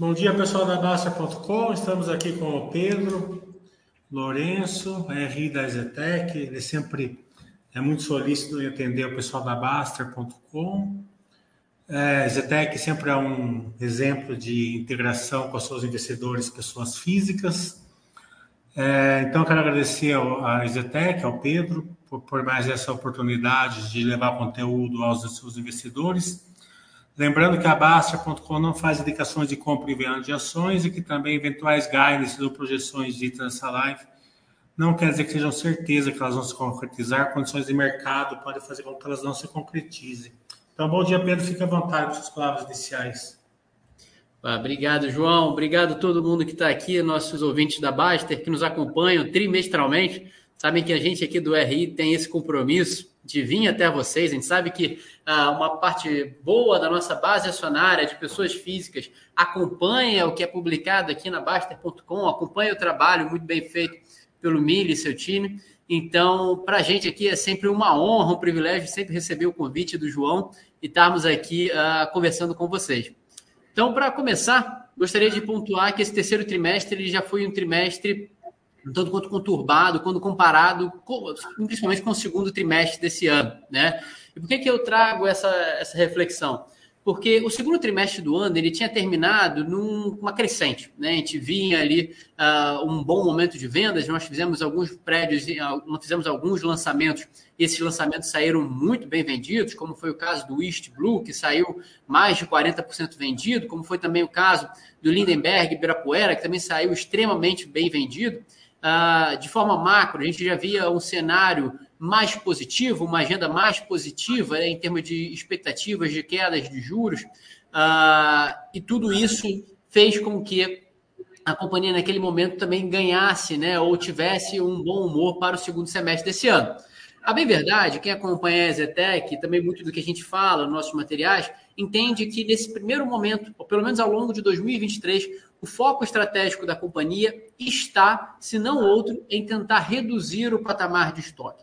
Bom dia, pessoal da Basta.com. Estamos aqui com o Pedro Lourenço, RI da Zetec. Ele sempre é muito solícito em atender o pessoal da Baster.com. É, Zetec sempre é um exemplo de integração com os seus investidores, pessoas físicas. É, então, quero agradecer à Zetec, ao Pedro, por, por mais essa oportunidade de levar conteúdo aos seus investidores. Lembrando que a Bastia.com não faz indicações de compra e venda de ações e que também eventuais guidance ou projeções ditas nessa live não quer dizer que sejam certeza que elas vão se concretizar. Condições de mercado podem fazer com que elas não se concretizem. Então, bom dia, Pedro. Fique à vontade com suas palavras iniciais. Ah, obrigado, João. Obrigado a todo mundo que está aqui, nossos ouvintes da Baster, que nos acompanham trimestralmente. Sabem que a gente aqui do RI tem esse compromisso de vir até vocês. A gente sabe que ah, uma parte boa da nossa base acionária de pessoas físicas acompanha o que é publicado aqui na Baster.com, acompanha o trabalho muito bem feito pelo Mili e seu time. Então, para a gente aqui é sempre uma honra, um privilégio sempre receber o convite do João e estarmos aqui uh, conversando com vocês. Então, para começar, gostaria de pontuar que esse terceiro trimestre ele já foi um trimestre um tanto quanto conturbado quando comparado, com, principalmente com o segundo trimestre desse ano, né? E por que, que eu trago essa, essa reflexão? Porque o segundo trimestre do ano ele tinha terminado numa crescente, né? A gente vinha ali uh, um bom momento de vendas, nós fizemos alguns prédios, nós fizemos alguns lançamentos, e esses lançamentos saíram muito bem vendidos, como foi o caso do East Blue, que saiu mais de 40% vendido, como foi também o caso do Lindenberg Ibirapuera, que também saiu extremamente bem vendido. Uh, de forma macro, a gente já via um cenário mais positivo, uma agenda mais positiva né, em termos de expectativas de quedas de juros, uh, e tudo isso fez com que a companhia naquele momento também ganhasse, né, ou tivesse um bom humor para o segundo semestre desse ano. A bem verdade, quem acompanha a Zetec, também muito do que a gente fala nos nossos materiais, entende que nesse primeiro momento, ou pelo menos ao longo de 2023, o foco estratégico da companhia está, se não outro, em tentar reduzir o patamar de estoque.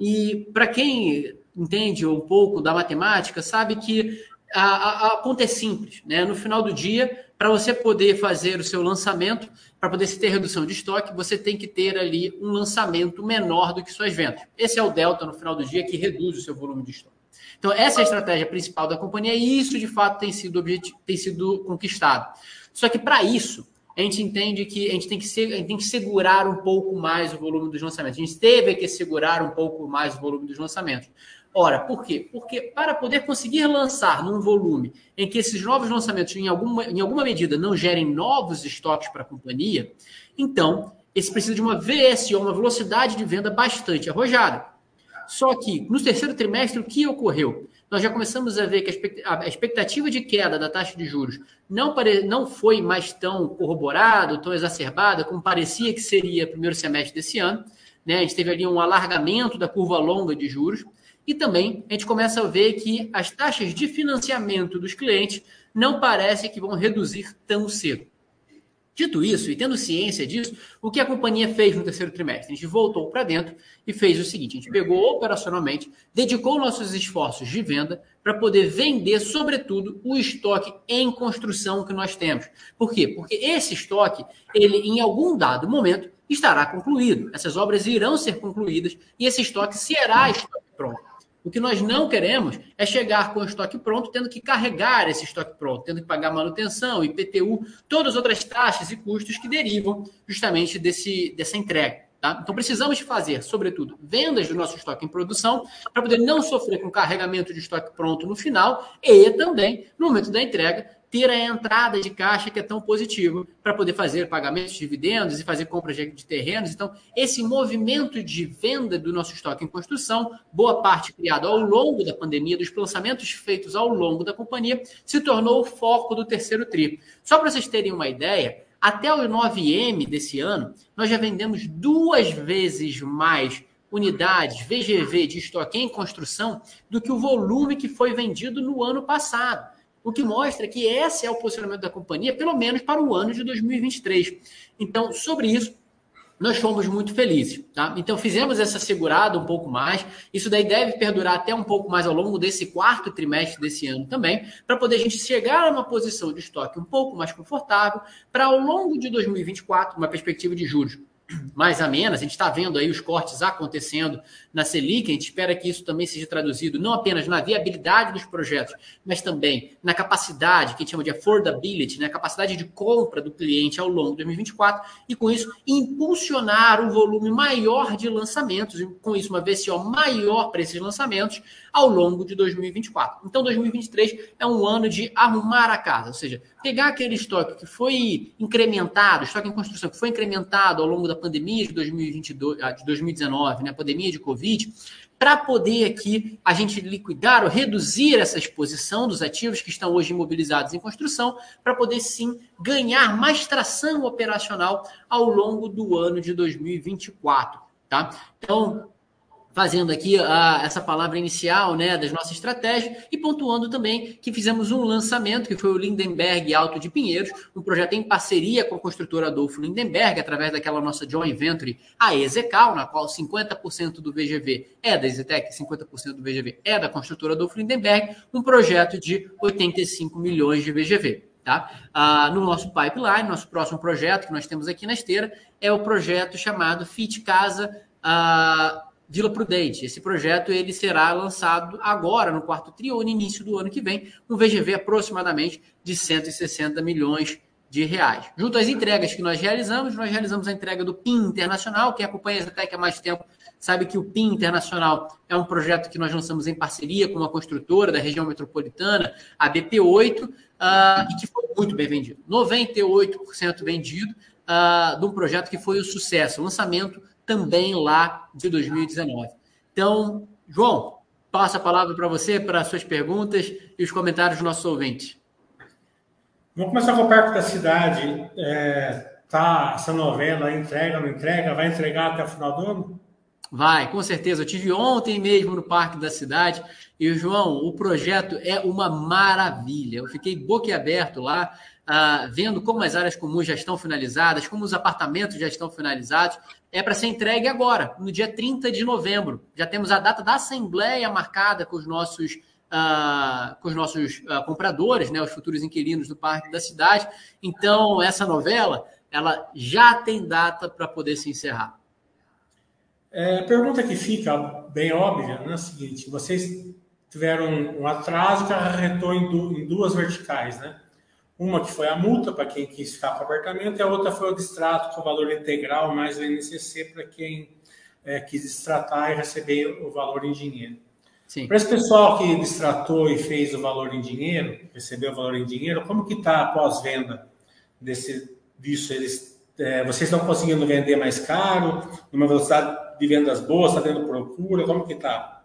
E para quem entende um pouco da matemática, sabe que a, a, a conta é simples. Né? No final do dia, para você poder fazer o seu lançamento, para poder se ter redução de estoque, você tem que ter ali um lançamento menor do que suas vendas. Esse é o delta no final do dia que reduz o seu volume de estoque. Então, essa é a estratégia principal da companhia e isso, de fato, tem sido, tem sido conquistado. Só que, para isso, a gente entende que a gente tem que, a gente tem que segurar um pouco mais o volume dos lançamentos. A gente teve que segurar um pouco mais o volume dos lançamentos. Ora, por quê? Porque para poder conseguir lançar num volume em que esses novos lançamentos, em alguma, em alguma medida, não gerem novos estoques para a companhia, então, esse precisa de uma VSO, uma velocidade de venda bastante arrojada. Só que, no terceiro trimestre, o que ocorreu? Nós já começamos a ver que a expectativa de queda da taxa de juros não, pare... não foi mais tão corroborada, tão exacerbada como parecia que seria primeiro semestre desse ano. Né? A gente teve ali um alargamento da curva longa de juros. E também a gente começa a ver que as taxas de financiamento dos clientes não parece que vão reduzir tão cedo. Dito isso, e tendo ciência disso, o que a companhia fez no terceiro trimestre? A gente voltou para dentro e fez o seguinte: a gente pegou operacionalmente, dedicou nossos esforços de venda para poder vender, sobretudo, o estoque em construção que nós temos. Por quê? Porque esse estoque, ele, em algum dado momento, estará concluído. Essas obras irão ser concluídas e esse estoque será estoque pronto. O que nós não queremos é chegar com o estoque pronto, tendo que carregar esse estoque pronto, tendo que pagar manutenção, IPTU, todas as outras taxas e custos que derivam justamente desse, dessa entrega. Tá? Então, precisamos fazer, sobretudo, vendas do nosso estoque em produção, para poder não sofrer com carregamento de estoque pronto no final e também, no momento da entrega, ter a entrada de caixa que é tão positivo para poder fazer pagamentos de dividendos e fazer compras de terrenos. Então, esse movimento de venda do nosso estoque em construção, boa parte criado ao longo da pandemia, dos lançamentos feitos ao longo da companhia, se tornou o foco do terceiro tri. Só para vocês terem uma ideia, até o 9M desse ano, nós já vendemos duas vezes mais unidades VGV de estoque em construção do que o volume que foi vendido no ano passado o que mostra que esse é o posicionamento da companhia, pelo menos para o ano de 2023. Então, sobre isso, nós fomos muito felizes, tá? Então fizemos essa segurada um pouco mais. Isso daí deve perdurar até um pouco mais ao longo desse quarto trimestre desse ano também, para poder a gente chegar numa posição de estoque um pouco mais confortável para ao longo de 2024, uma perspectiva de juros mais menos, a gente está vendo aí os cortes acontecendo na Selic, a gente espera que isso também seja traduzido não apenas na viabilidade dos projetos, mas também na capacidade, que a gente chama de affordability, né, capacidade de compra do cliente ao longo de 2024, e com isso impulsionar um volume maior de lançamentos, e com isso uma VCO maior para esses lançamentos ao longo de 2024. Então 2023 é um ano de arrumar a casa, ou seja, pegar aquele estoque que foi incrementado, estoque em construção que foi incrementado ao longo da pandemia de 2022, ah, de 2019, né, a pandemia de Covid, Covid, para poder aqui a gente liquidar ou reduzir essa exposição dos ativos que estão hoje imobilizados em construção, para poder sim ganhar mais tração operacional ao longo do ano de 2024. Tá? Então, fazendo aqui a, essa palavra inicial né, das nossas estratégias e pontuando também que fizemos um lançamento, que foi o Lindenberg Alto de Pinheiros, um projeto em parceria com a construtora Adolfo Lindenberg, através daquela nossa joint venture, a Ezecal, na qual 50% do VGV é da Ezetec, 50% do VGV é da construtora Adolfo Lindenberg, um projeto de 85 milhões de VGV. Tá? Ah, no nosso pipeline, nosso próximo projeto que nós temos aqui na esteira é o projeto chamado Fit Casa ah, Vila Prudente. Esse projeto ele será lançado agora, no quarto tri, ou no início do ano que vem, um VGV aproximadamente de 160 milhões de reais. Junto às entregas que nós realizamos, nós realizamos a entrega do PIN Internacional, quem acompanha a Zetec há mais tempo sabe que o PIN Internacional é um projeto que nós lançamos em parceria com uma construtora da região metropolitana, a BP8, uh, ah, e que foi muito bem vendido. 98% vendido uh, de um projeto que foi um sucesso, o lançamento também lá de 2019. Então, João, passo a palavra para você, para as suas perguntas e os comentários dos nossos ouvintes. Vamos começar com o Parque da Cidade. É, tá essa novela, entrega, não entrega? Vai entregar até o final do ano? Vai, com certeza. Eu tive ontem mesmo no Parque da Cidade e, João, o projeto é uma maravilha. Eu fiquei boquiaberto lá ah, vendo como as áreas comuns já estão finalizadas, como os apartamentos já estão finalizados, é para ser entregue agora, no dia 30 de novembro. Já temos a data da assembleia marcada com os nossos, ah, com os nossos ah, compradores, né, os futuros inquilinos do Parque da Cidade. Então, essa novela ela já tem data para poder se encerrar. É, a pergunta que fica bem óbvia né, é a seguinte: vocês tiveram um atraso que arretou em duas verticais, né? Uma que foi a multa para quem quis ficar com o apartamento e a outra foi o distrato com o valor integral mais o INCC para quem é, quis distratar e receber o valor em dinheiro. Sim. Para esse pessoal que distratou e fez o valor em dinheiro, recebeu o valor em dinheiro, como que está a pós-venda desse, disso? Eles, é, vocês estão conseguindo vender mais caro, numa velocidade de vendas boas, está tendo procura, como que está?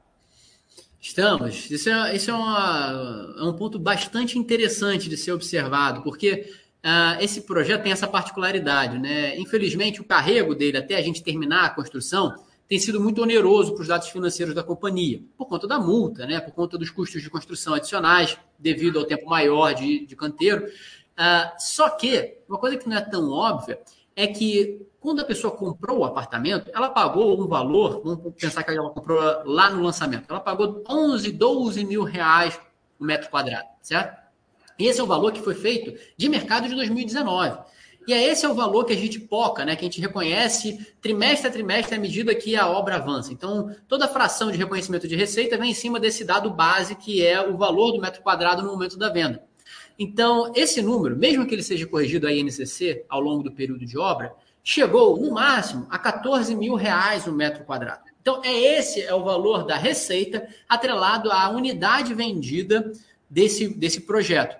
Estamos. Isso é, isso é, uma, é um ponto bastante interessante de ser observado, porque uh, esse projeto tem essa particularidade. Né? Infelizmente, o carrego dele até a gente terminar a construção tem sido muito oneroso para os dados financeiros da companhia, por conta da multa, né? por conta dos custos de construção adicionais, devido ao tempo maior de, de canteiro. Uh, só que, uma coisa que não é tão óbvia é que quando a pessoa comprou o apartamento, ela pagou um valor, vamos pensar que ela comprou lá no lançamento, ela pagou 11, 12 mil reais o metro quadrado, certo? Esse é o valor que foi feito de mercado de 2019. E é esse é o valor que a gente poca, né? Que a gente reconhece trimestre a trimestre à medida que a obra avança. Então, toda a fração de reconhecimento de receita vem em cima desse dado base, que é o valor do metro quadrado no momento da venda. Então, esse número, mesmo que ele seja corrigido a INCC ao longo do período de obra, chegou, no máximo, a 14 mil reais o metro quadrado. Então, é esse é o valor da receita atrelado à unidade vendida desse, desse projeto.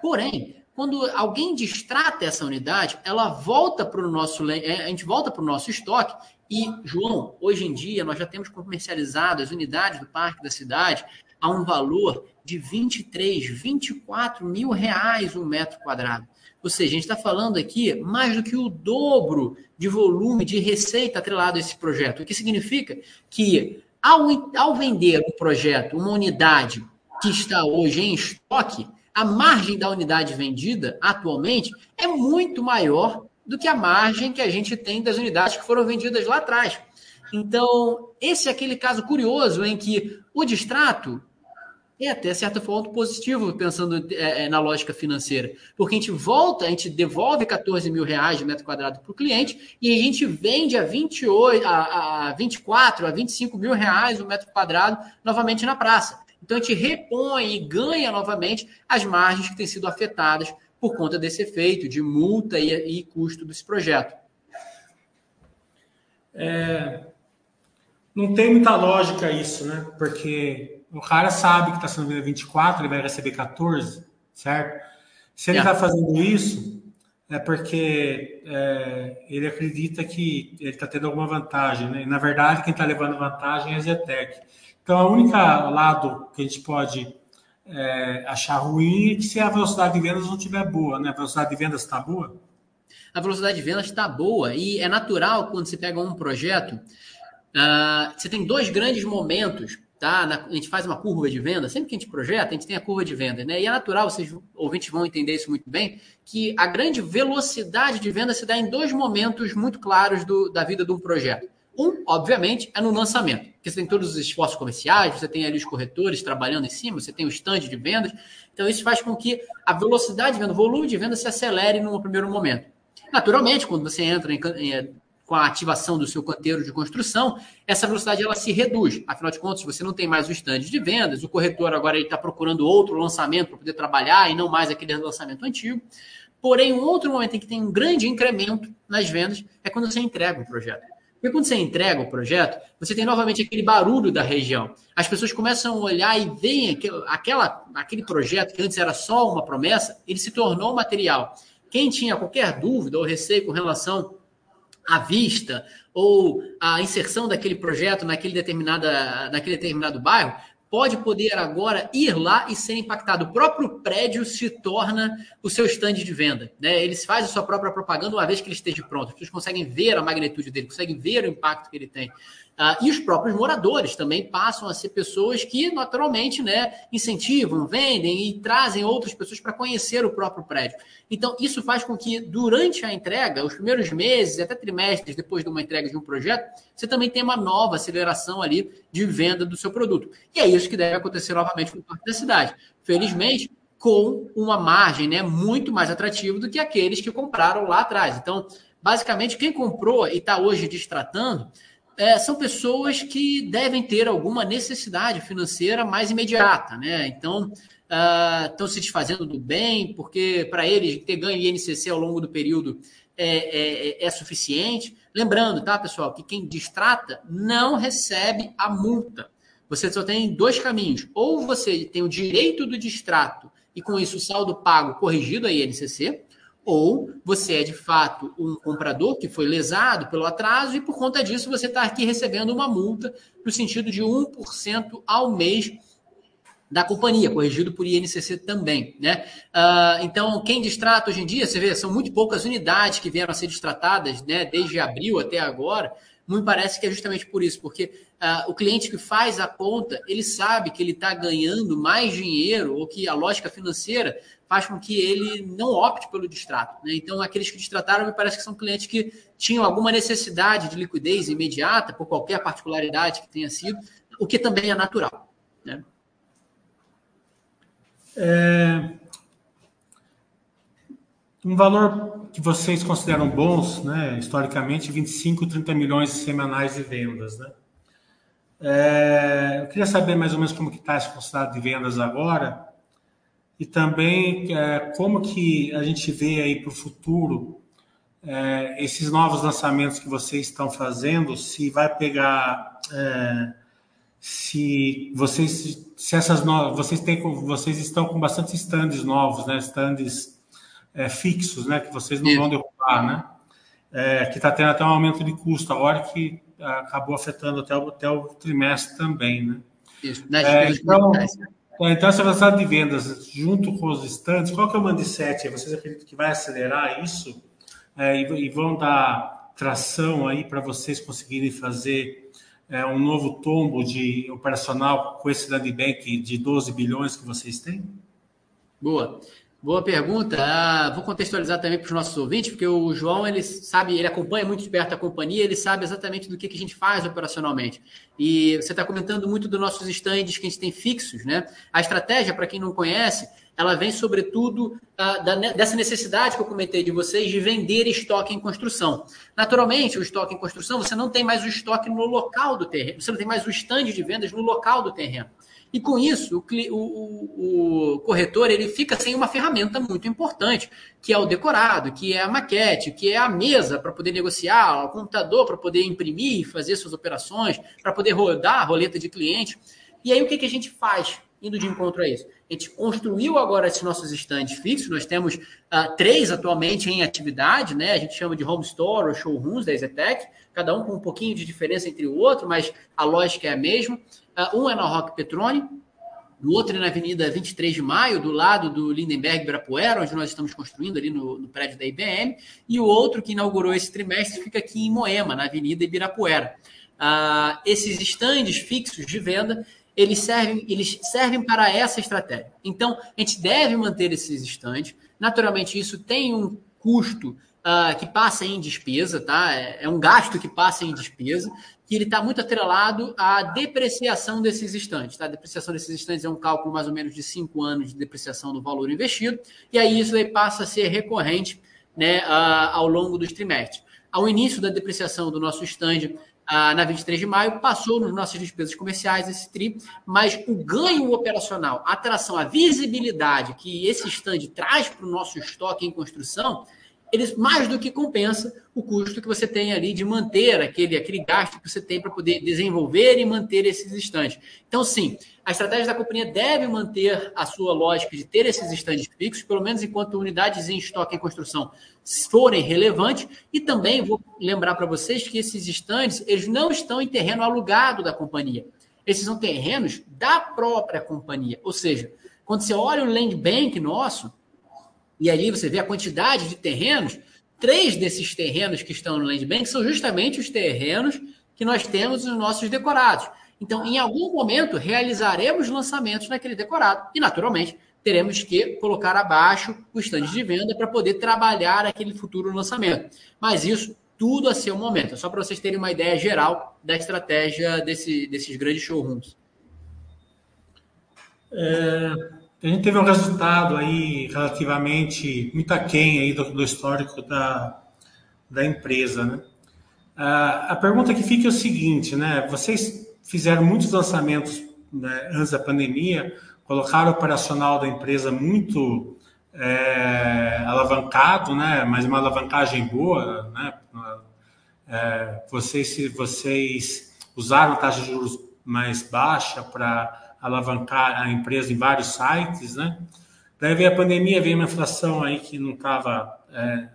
Porém, quando alguém distrata essa unidade, ela volta para o nosso. É, a gente volta para o nosso estoque. E, João, hoje em dia nós já temos comercializado as unidades do parque da cidade a um valor de 23, 24 mil reais um metro quadrado. Ou seja, a gente está falando aqui mais do que o dobro de volume de receita atrelado a esse projeto. O que significa que, ao, ao vender um projeto, uma unidade que está hoje em estoque, a margem da unidade vendida atualmente é muito maior do que a margem que a gente tem das unidades que foram vendidas lá atrás. Então, esse é aquele caso curioso em que o distrato é até certa forma positivo, pensando é, é, na lógica financeira. Porque a gente volta, a gente devolve 14 mil reais de metro quadrado para o cliente e a gente vende a, 28, a, a 24, a 25 mil reais o metro quadrado novamente na praça. Então a gente repõe e ganha novamente as margens que têm sido afetadas por conta desse efeito de multa e, e custo desse projeto. É, não tem muita lógica isso, né? Porque o cara sabe que está sendo vendido 24, ele vai receber 14, certo? Se ele está é. fazendo isso, é porque é, ele acredita que ele está tendo alguma vantagem, né? E, na verdade, quem está levando vantagem é a Zetec. Então, a única lado que a gente pode é, achar ruim é que se a velocidade de vendas não estiver boa, né? A velocidade de vendas está boa? A velocidade de vendas está boa e é natural quando você pega um projeto, uh, você tem dois grandes momentos tá? Na, a gente faz uma curva de venda, sempre que a gente projeta, a gente tem a curva de venda, né? E é natural, vocês ouvintes vão entender isso muito bem, que a grande velocidade de venda se dá em dois momentos muito claros do, da vida de um projeto. Um, obviamente, é no lançamento, porque você tem todos os esforços comerciais, você tem ali os corretores trabalhando em cima, você tem o stand de vendas. Então, isso faz com que a velocidade de venda, o volume de venda se acelere no primeiro momento. Naturalmente, quando você entra em, em com a ativação do seu canteiro de construção, essa velocidade ela se reduz. Afinal de contas, você não tem mais o stand de vendas, o corretor agora está procurando outro lançamento para poder trabalhar e não mais aquele lançamento antigo. Porém, um outro momento em que tem um grande incremento nas vendas é quando você entrega o projeto. Porque quando você entrega o projeto, você tem novamente aquele barulho da região. As pessoas começam a olhar e veem aquela, aquele projeto que antes era só uma promessa, ele se tornou material. Quem tinha qualquer dúvida ou receio com relação à vista ou a inserção daquele projeto naquele, determinada, naquele determinado bairro, pode poder agora ir lá e ser impactado. O próprio prédio se torna o seu stand de venda. Né? Ele faz a sua própria propaganda uma vez que ele esteja pronto. As pessoas conseguem ver a magnitude dele, conseguem ver o impacto que ele tem. Uh, e os próprios moradores também passam a ser pessoas que, naturalmente, né, incentivam, vendem e trazem outras pessoas para conhecer o próprio prédio. Então, isso faz com que, durante a entrega, os primeiros meses, até trimestres depois de uma entrega de um projeto, você também tenha uma nova aceleração ali de venda do seu produto. E é isso que deve acontecer novamente com parte da cidade. Felizmente, com uma margem né, muito mais atrativa do que aqueles que compraram lá atrás. Então, basicamente, quem comprou e está hoje destratando é, são pessoas que devem ter alguma necessidade financeira mais imediata, né? Então, uh, estão se desfazendo do bem, porque para eles ter ganho INCC ao longo do período é, é, é, suficiente. Lembrando, tá, pessoal, que quem distrata não recebe a multa. Você só tem dois caminhos. Ou você tem o direito do distrato e, com isso, o saldo pago corrigido a INCC, ou você é de fato um comprador que foi lesado pelo atraso e por conta disso você está aqui recebendo uma multa no sentido de 1% ao mês da companhia, corrigido por INCC também, né? Uh, então, quem distrata hoje em dia, você vê, são muito poucas unidades que vieram a ser distratadas, né? Desde abril até agora, me parece que é justamente por isso, porque uh, o cliente que faz a conta, ele sabe que ele está ganhando mais dinheiro, ou que a lógica financeira faz com que ele não opte pelo distrato. Né? Então, aqueles que distrataram, me parece que são clientes que tinham alguma necessidade de liquidez imediata, por qualquer particularidade que tenha sido, o que também é natural. Né? É... Um valor que vocês consideram bons, né, historicamente, 25, 30 milhões semanais de vendas. Né? É... Eu queria saber mais ou menos como que está esse considerado de vendas agora, e também é, como que a gente vê aí para o futuro é, esses novos lançamentos que vocês estão fazendo, se vai pegar, é, se vocês, se essas novas, vocês têm, vocês estão com bastante stands novos, né, stands é, fixos, né, que vocês não Isso. vão derrubar, né, é, que está tendo até um aumento de custo agora que acabou afetando até o, até o trimestre também, né. Isso. É, então, então, essa velocidade de vendas junto com os estantes, qual que é o mindset? Vocês acreditam que vai acelerar isso é, e, e, vão dar tração aí para vocês conseguirem fazer é, um novo tombo de operacional com esse land bank de 12 bilhões que vocês têm? Boa. Boa pergunta. Ah, vou contextualizar também para os nossos ouvintes, porque o João ele sabe, ele acompanha muito de perto a companhia, ele sabe exatamente do que, que a gente faz operacionalmente. E você está comentando muito dos nossos stands que a gente tem fixos, né? A estratégia, para quem não conhece, ela vem sobretudo ah, da, dessa necessidade que eu comentei de vocês de vender estoque em construção. Naturalmente, o estoque em construção, você não tem mais o estoque no local do terreno, você não tem mais o stand de vendas no local do terreno. E com isso, o, o, o, corretor ele fica sem uma ferramenta muito importante, que é o decorado, que é a maquete, que é a mesa para poder negociar, o computador para poder imprimir, fazer suas operações, para poder rodar a roleta de cliente. E aí o que, que a gente faz indo de encontro a isso? A gente construiu agora esses nossos estandes fixos, nós temos uh, três atualmente em atividade, né? A gente chama de home store ou showrooms da Ezetec, cada um com um pouquinho de diferença entre o outro, mas a lógica é a mesma. Uh, um é na Rock Petrone, o outro é na Avenida 23 de Maio, do lado do Lindenberg Ibirapuera, onde nós estamos construindo ali no, no, prédio da IBM, e o outro que inaugurou esse trimestre fica aqui em Moema, na Avenida Ibirapuera. Uh, esses estandes fixos de venda, eles servem, eles servem para essa estratégia. Então, a gente deve manter esses estandes. Naturalmente, isso tem um custo uh, que passa em despesa, tá? É, é, um gasto que passa em despesa, que ele está muito atrelado à depreciação desses estantes. Tá? A depreciação desses estantes é um cálculo mais ou menos de cinco anos de depreciação do valor investido, e aí isso aí passa a ser recorrente né, uh, ao longo dos trimestres. Ao início da depreciação do nosso stand, uh, na 23 de maio, passou nas nossas despesas comerciais esse TRI, mas o ganho operacional, a atração, a visibilidade que esse stand traz para o nosso estoque em construção eles mais do que compensa o custo que você tem ali de manter aquele, aquele gasto que você tem para poder desenvolver e manter esses estandes. Então, sim, a estratégia da companhia deve manter a sua lógica de ter esses estandes fixos, pelo menos enquanto unidades em estoque em construção forem relevantes. E também vou lembrar para vocês que esses estandes eles não estão em terreno alugado da companhia. Esses são terrenos da própria companhia. Ou seja, quando você olha o land bank nosso, e ali você vê a quantidade de terrenos. Três desses terrenos que estão no Land Bank são justamente os terrenos que nós temos nos nossos decorados. Então, em algum momento, realizaremos lançamentos naquele decorado. E, naturalmente, teremos que colocar abaixo o estande de venda para poder trabalhar aquele futuro lançamento. Mas isso tudo a seu momento. É só para vocês terem uma ideia geral da estratégia desse, desses grandes showrooms. É, a gente teve um resultado aí relativamente muito aquém aí do, do histórico da, da empresa, né? a pergunta que fica é o seguinte, né? Vocês fizeram muitos lançamentos né, antes da pandemia, colocaram o operacional da empresa muito é, alavancado, né? Mas uma alavancagem boa, né? É, vocês, vocês usaram taxa de juros mais baixa para alavancar a empresa em vários sites, né? Daí veio a pandemia, veio uma inflação aí que não estava, é,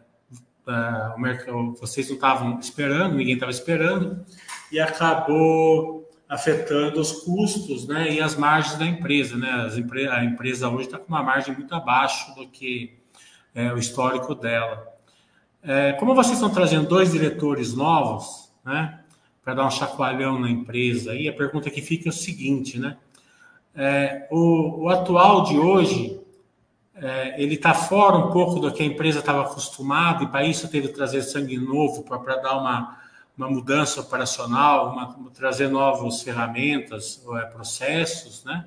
é, vocês não estavam esperando, ninguém estava esperando, e acabou afetando os custos, né, e as margens da empresa, né? As empre a empresa hoje está com uma margem muito abaixo do que é, o histórico dela. É, como vocês estão trazendo dois diretores novos, né, para dar um chacoalhão na empresa, aí a pergunta que fica é o seguinte, né? É, o, o, atual de hoje é, ele está fora um pouco do que a empresa estava acostumada e para isso teve que trazer sangue novo para dar uma, uma mudança operacional, uma, trazer novas ferramentas, é, processos, né?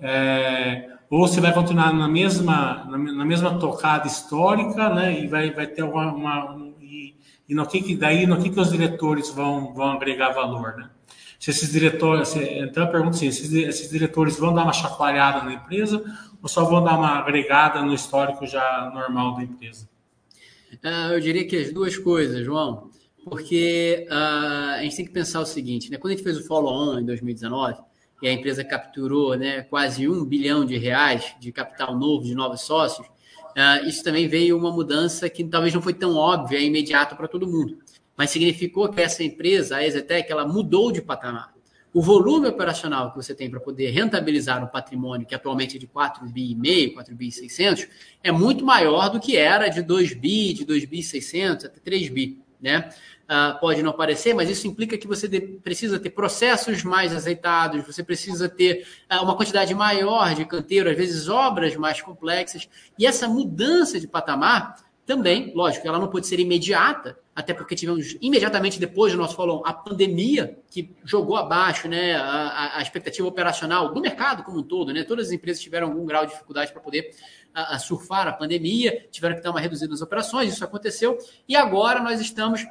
É, ou você vai continuar na mesma, na, na, mesma tocada histórica, né? E vai, vai ter uma, uma e, e no que daí no que, que os diretores vão, vão agregar valor, né? Se esses diretores, então eu pergunto assim, esses, esses diretores vão dar uma chacoalhada na empresa ou só vão dar uma agregada no histórico já normal da empresa? Uh, eu diria que as duas coisas, João, porque uh, a gente tem que pensar o seguinte, né? Quando a gente fez o follow-on em 2019 e a empresa capturou né, quase um bilhão de reais de capital novo, de novos sócios, uh, isso também veio uma mudança que talvez não foi tão óbvia e imediata para todo mundo mas significou que essa empresa, a Exetec, ela mudou de patamar. O volume operacional que você tem para poder rentabilizar um patrimônio que atualmente é de 4 bi e meio, 4 bi e 600, é muito maior do que era de 2 bi, de 2 bi e 600 até 3 bi, né? uh, pode não parecer, mas isso implica que você de, precisa ter processos mais azeitados, você precisa ter uh, uma quantidade maior de canteiro, às vezes obras mais complexas. E essa mudança de patamar também, lógico, ela não pode ser imediata, até porque tivemos imediatamente depois do nosso follow a pandemia, que jogou abaixo né, a, a, expectativa operacional do mercado como um todo. Né? Todas as empresas tiveram algum grau de dificuldade para poder a, a surfar a pandemia, tiveram que dar uma reduzida nas operações, isso aconteceu, e agora nós estamos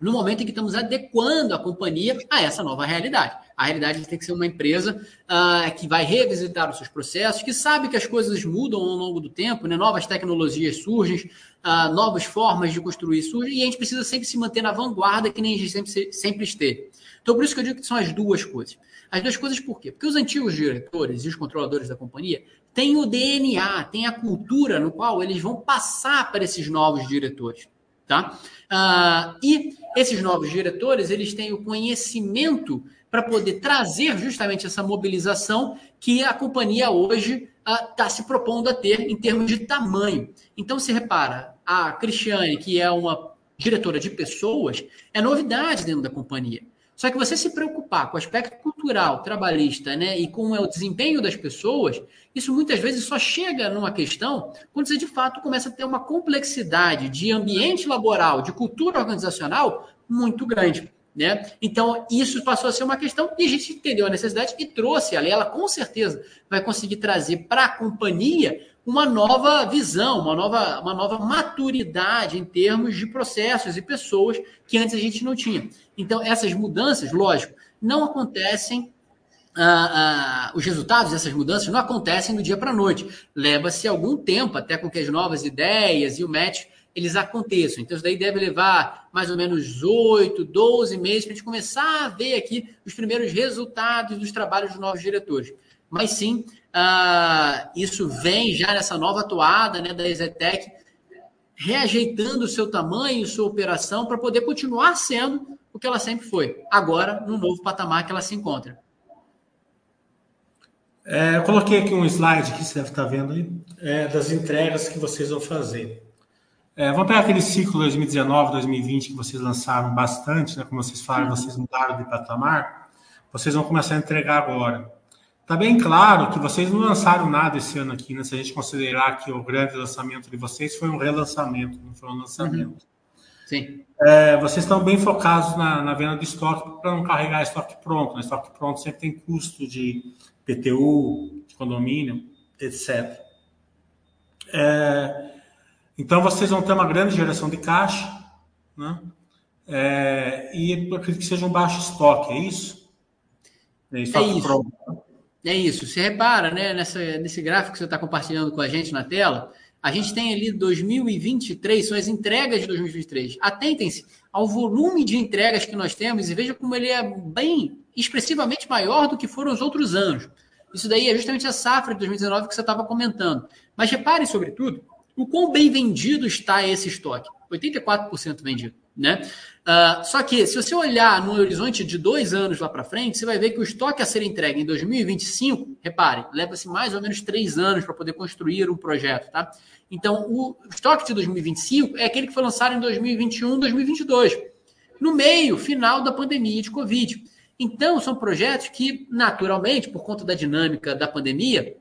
no momento em que estamos adequando a companhia a essa nova realidade. A realidade tem que ser uma empresa uh, que vai revisitar os seus processos, que sabe que as coisas mudam ao longo do tempo, né? novas tecnologias surgem, uh, novas formas de construir surgem, e a gente precisa sempre se manter na vanguarda, que nem a gente sempre, sempre esteve. Então, por isso que eu digo que são as duas coisas. As duas coisas por quê? Porque os antigos diretores e os controladores da companhia têm o DNA, têm a cultura no qual eles vão passar para esses novos diretores. Tá? Uh, e esses novos diretores, eles têm o conhecimento para poder trazer justamente essa mobilização que a companhia hoje está uh, se propondo a ter em termos de tamanho. Então, se repara, a Cristiane, que é uma diretora de pessoas, é novidade dentro da companhia. Só que você se preocupar com o aspecto cultural, trabalhista, né, e com o desempenho das pessoas, isso muitas vezes só chega numa questão quando você de fato começa a ter uma complexidade de ambiente laboral, de cultura organizacional muito grande. Né? Então, isso passou a ser uma questão e a gente entendeu a necessidade e trouxe ela. ela, com certeza, vai conseguir trazer para a companhia uma nova visão, uma nova, uma nova maturidade em termos de processos e pessoas que antes a gente não tinha. Então, essas mudanças, lógico, não acontecem. Ah, ah, os resultados dessas mudanças não acontecem do dia para a noite. Leva-se algum tempo até com que as novas ideias e o match eles aconteçam. Então, isso daí deve levar mais ou menos 8, 12 meses para a gente começar a ver aqui os primeiros resultados dos trabalhos dos novos diretores. Mas sim, ah, isso vem já nessa nova toada né, da Exetec, reajeitando o seu tamanho, sua operação, para poder continuar sendo o que ela sempre foi, agora no novo patamar que ela se encontra. É, eu coloquei aqui um slide que você deve estar vendo aí, é, das entregas que vocês vão fazer. É, vamos pegar aquele ciclo 2019, 2020 que vocês lançaram bastante, né? Como vocês falaram, vocês mudaram de patamar. Vocês vão começar a entregar agora. Está bem claro que vocês não lançaram nada esse ano aqui, né? Se a gente considerar que o grande lançamento de vocês foi um relançamento, não foi um lançamento. Uhum. Sim. É, vocês estão bem focados na, na venda de estoque para não carregar estoque pronto. Né? Estoque pronto sempre tem custo de PTU, de condomínio, etc. É, então vocês vão ter uma grande geração de caixa, né? É, e acredito que seja um baixo estoque, é isso? É, estoque é isso. Pronto. É isso. Você repara, né, nessa, nesse gráfico que você está compartilhando com a gente na tela, a gente tem ali 2023, são as entregas de 2023. Atentem-se ao volume de entregas que nós temos e veja como ele é bem expressivamente maior do que foram os outros anos. Isso daí é justamente a safra de 2019 que você estava comentando. Mas repare, sobretudo, o quão bem vendido está esse estoque. 84% vendido. Né? Uh, só que, se você olhar no horizonte de dois anos lá para frente, você vai ver que o estoque a ser entregue em 2025, repare, leva-se mais ou menos três anos para poder construir um projeto. Tá? Então, o estoque de 2025 é aquele que foi lançado em 2021, 2022, no meio, final da pandemia de Covid. Então, são projetos que, naturalmente, por conta da dinâmica da pandemia,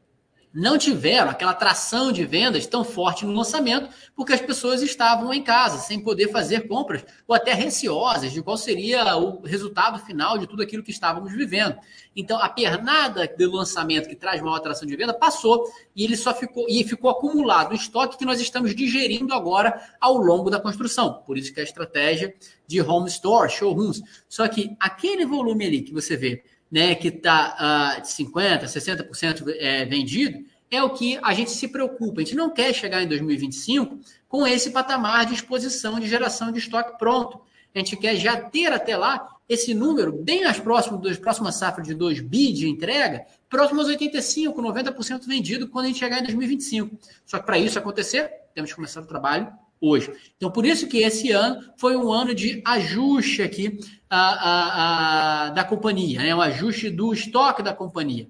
não tiveram aquela atração de vendas tão forte no lançamento, porque as pessoas estavam em casa, sem poder fazer compras, ou até receosas de qual seria o resultado final de tudo aquilo que estávamos vivendo. Então, a pernada do lançamento que traz maior atração de venda passou e ele só ficou e ficou acumulado o estoque que nós estamos digerindo agora ao longo da construção. Por isso que a estratégia de home store, showrooms. Só que aquele volume ali que você vê né, que está uh, de 50%, 60% é, vendido, é o que a gente se preocupa. A gente não quer chegar em 2025 com esse patamar de exposição de geração de estoque pronto. A gente quer já ter até lá esse número bem mais próximo das próximas safras de 2 bi de entrega, próximo aos 85, 90% vendido quando a gente chegar em 2025. Só que para isso acontecer, temos que começar o trabalho hoje. Então, por isso que esse ano foi um ano de ajuste aqui a, a, a, da companhia, né? um ajuste do estoque da companhia.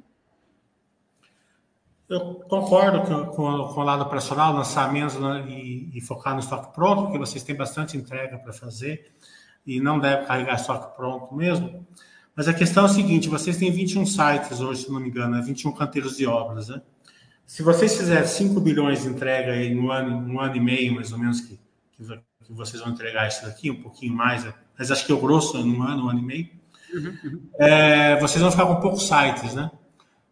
Eu concordo com, com, com o lado operacional, né, e, e, focar no estoque pronto, porque vocês têm bastante entrega para fazer. e não deve carregar estoque pronto mesmo. Mas a questão é a seguinte: vocês têm 21 sites hoje, se não me engano, né? 21 canteiros de obras, né? Se vocês fizerem 5 bilhões de entrega em um ano, um ano e meio, mais ou menos, que, que vocês vão entregar isso daqui, um pouquinho mais, mas acho que é o grosso, um ano, um ano e meio, uhum, uhum. É, vocês vão ficar com poucos sites, né?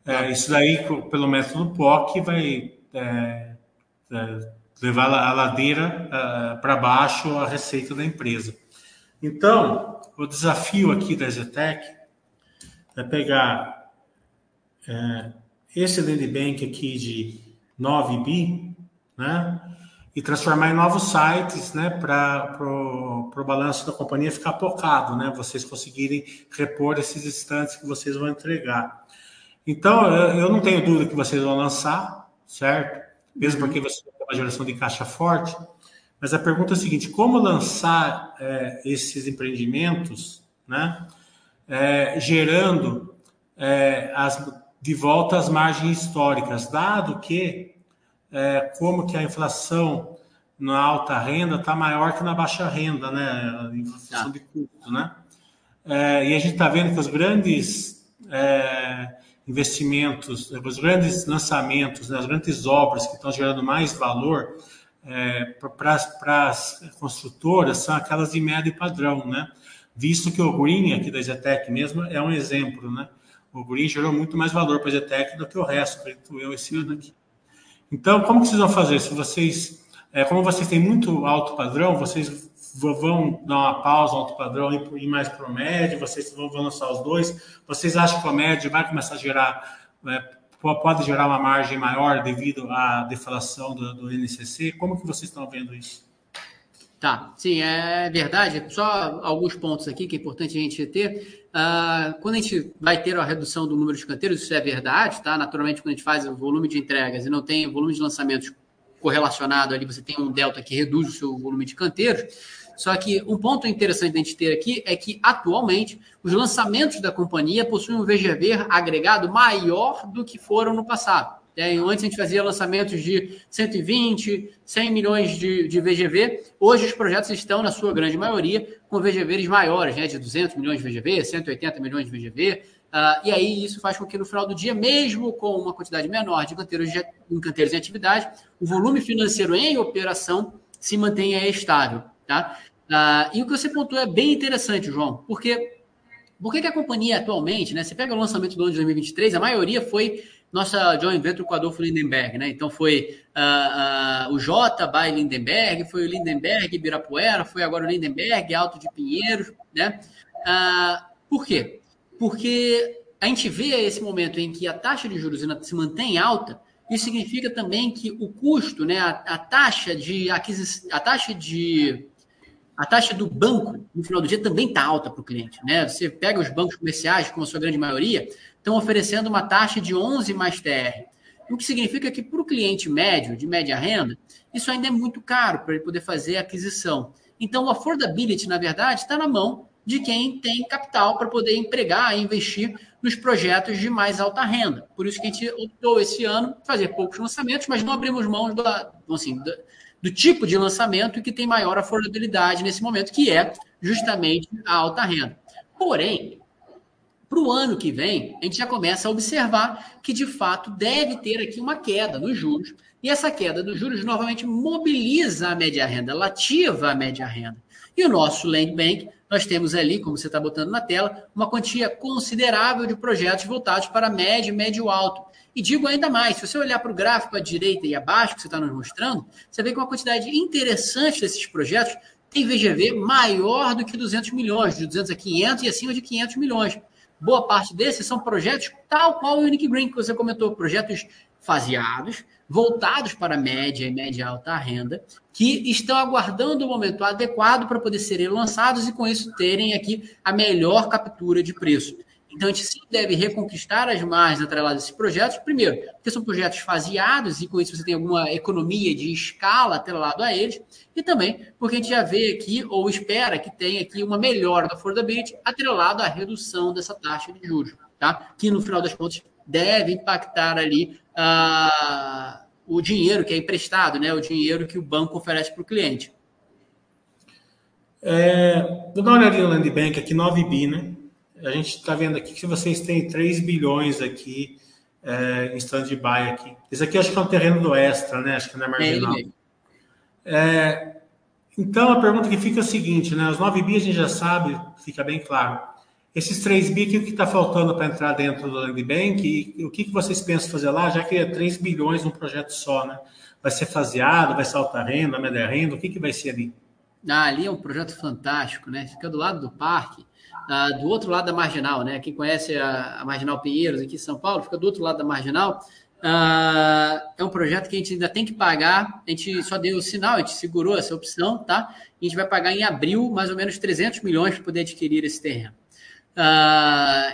É, isso daí, pelo método POC, vai é, é, levar a ladeira é, para baixo a receita da empresa. Então, o desafio aqui da Zetec é pegar é, esse land bank aqui de 9 bi, né? E transformar em novos sites, né? Para o balanço da companhia ficar focado, né? Vocês conseguirem repor esses estantes que vocês vão entregar. Então, eu não tenho dúvida que vocês vão lançar, certo? Mesmo porque você tem uma geração de caixa forte. Mas a pergunta é a seguinte: como lançar é, esses empreendimentos, né? É, gerando é, as, de volta às margens históricas, dado que é, como que a inflação na alta renda está maior que na baixa renda, né? Inflação de custo, né? É, e a gente está vendo que os grandes é, investimentos, os grandes lançamentos, né, as grandes obras que estão gerando mais valor é, para as construtoras são aquelas de médio padrão, né? Visto que o Green aqui da Zetec mesmo é um exemplo, né? O Green gerou muito mais valor para a Zetec do que o resto, acredito eu, esse ano aqui. Então, como que vocês vão fazer? Se vocês, é, como vocês têm muito alto padrão, vocês vão dar uma pausa alto padrão e ir mais para o médio, vocês vão, vão lançar os dois. Vocês acham que o médio vai começar a gerar, é, pode gerar uma margem maior devido à deflação do, do NCC? Como que vocês estão vendo isso? Tá, sim, é verdade. Só alguns pontos aqui que é importante a gente ter. Uh, quando a gente vai ter a redução do número de canteiros, isso é verdade, tá? Naturalmente, quando a gente faz o volume de entregas e não tem o volume de lançamentos correlacionado ali, você tem um delta que reduz o seu volume de canteiros. Só que um ponto interessante de a gente ter aqui é que, atualmente, os lançamentos da companhia possuem um VGV agregado maior do que foram no passado. É, antes a gente fazia lançamentos de 120, 100 milhões de, de VGV. Hoje os projetos estão, na sua grande maioria, com VGVs maiores, né, de 200 milhões de VGV, 180 milhões de VGV. Uh, e aí isso faz com que no final do dia, mesmo com uma quantidade menor de canteiros, de, em canteiros em atividade, o volume financeiro em operação se mantenha estável. Tá? Uh, e o que você pontuou é bem interessante, João, porque por que, a companhia atualmente, né? Você pega o lançamento do ano de 2023, a maioria foi nossa joint venture com Adolfo Lindenberg, né? Então foi uh, uh, o J by Lindenberg, foi o Lindenberg Ibirapuera, foi agora o Lindenberg Alto de Pinheiros, né? Uh, por quê? Porque a gente vê esse momento em que a taxa de juros se mantém alta, isso significa também que o custo, né, a, a taxa de aquisição, a taxa de a taxa do banco, no final do dia, também está alta para o cliente. Né? Você pega os bancos comerciais, como a sua grande maioria, estão oferecendo uma taxa de 11 mais TR. O que significa que para o cliente médio, de média renda, isso ainda é muito caro para ele poder fazer a aquisição. Então, o affordability, na verdade, está na mão de quem tem capital para poder empregar e investir nos projetos de mais alta renda. Por isso que a gente optou esse ano fazer poucos lançamentos, mas não abrimos mãos da, assim, da, do tipo de lançamento que tem maior affordabilidade nesse momento, que é justamente a alta renda. Porém, para o ano que vem, a gente já começa a observar que, de fato, deve ter aqui uma queda nos juros, e essa queda dos juros novamente mobiliza a média renda, ela ativa a média renda. E o nosso Land Bank, nós temos ali, como você está botando na tela, uma quantia considerável de projetos voltados para médio e médio alto. E digo ainda mais, se você olhar para o gráfico à direita e abaixo que você está nos mostrando, você vê que uma quantidade interessante desses projetos tem VGV maior do que 200 milhões, de 200 a 500 e acima de 500 milhões. Boa parte desses são projetos tal qual o Unique Green que você comentou, projetos faseados, voltados para média e média alta renda, que estão aguardando o momento adequado para poder serem lançados e com isso terem aqui a melhor captura de preço. Então, a gente sim deve reconquistar as margens atreladas a esses projetos. Primeiro, porque são projetos faseados e com isso você tem alguma economia de escala atrelado a eles. E também porque a gente já vê aqui, ou espera que tenha aqui uma melhora da affordability atrelado à redução dessa taxa de juros, tá? Que no final das contas deve impactar ali uh, o dinheiro que é emprestado, né? O dinheiro que o banco oferece para o cliente. É, vou dar uma olhadinha no Land Bank aqui, 9 bi, né? A gente está vendo aqui que vocês têm 3 bilhões aqui é, em stand-by aqui. Esse aqui acho que é um terreno do Extra, né? Acho que não é marginal. É, então, a pergunta que fica é a seguinte, né? Os 9 bi a gente já sabe, fica bem claro. Esses 3 bi, o que está faltando para entrar dentro do Land Bank? E o que, que vocês pensam fazer lá, já que é 3 bilhões num projeto só, né? Vai ser faseado, vai ser alta renda, média renda, o que, que vai ser ali? Ah, ali é um projeto fantástico, né? Fica do lado do parque, ah, do outro lado da Marginal, né? Quem conhece a, Marginal Pinheiros aqui em São Paulo, fica do outro lado da Marginal. Ah, é um projeto que a gente ainda tem que pagar, a gente só deu o sinal, a gente segurou essa opção, tá? A gente vai pagar em abril mais ou menos 300 milhões para poder adquirir esse terreno.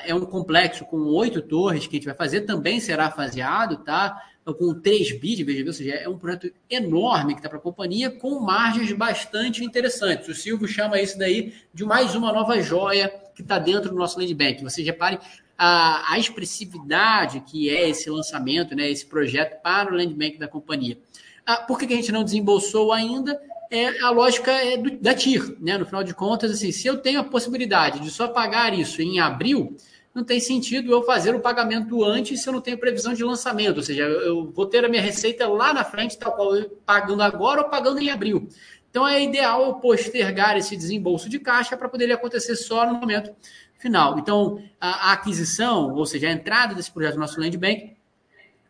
É um complexo com oito torres que a gente vai fazer, também será faseado, tá? Com 3 bi de VGV, ou seja, é um projeto enorme que está para a companhia, com margens bastante interessantes. O Silvio chama isso daí de mais uma nova joia que está dentro do nosso land bank. Vocês reparem a, a, expressividade que é esse lançamento, né, esse projeto para o land bank da companhia. Ah, por que, que a gente não desembolsou ainda? é a lógica é do, da TIR, né? No final de contas, assim, se eu tenho a possibilidade de só pagar isso em abril, não tem sentido eu fazer o pagamento antes se eu não tenho previsão de lançamento. Ou seja, eu vou ter a minha receita lá na frente, tal qual eu pagando agora ou pagando em abril. Então é ideal eu postergar esse desembolso de caixa para poder acontecer só no momento final. Então, a, a aquisição, ou seja, a entrada desse projeto no nosso Land Bank,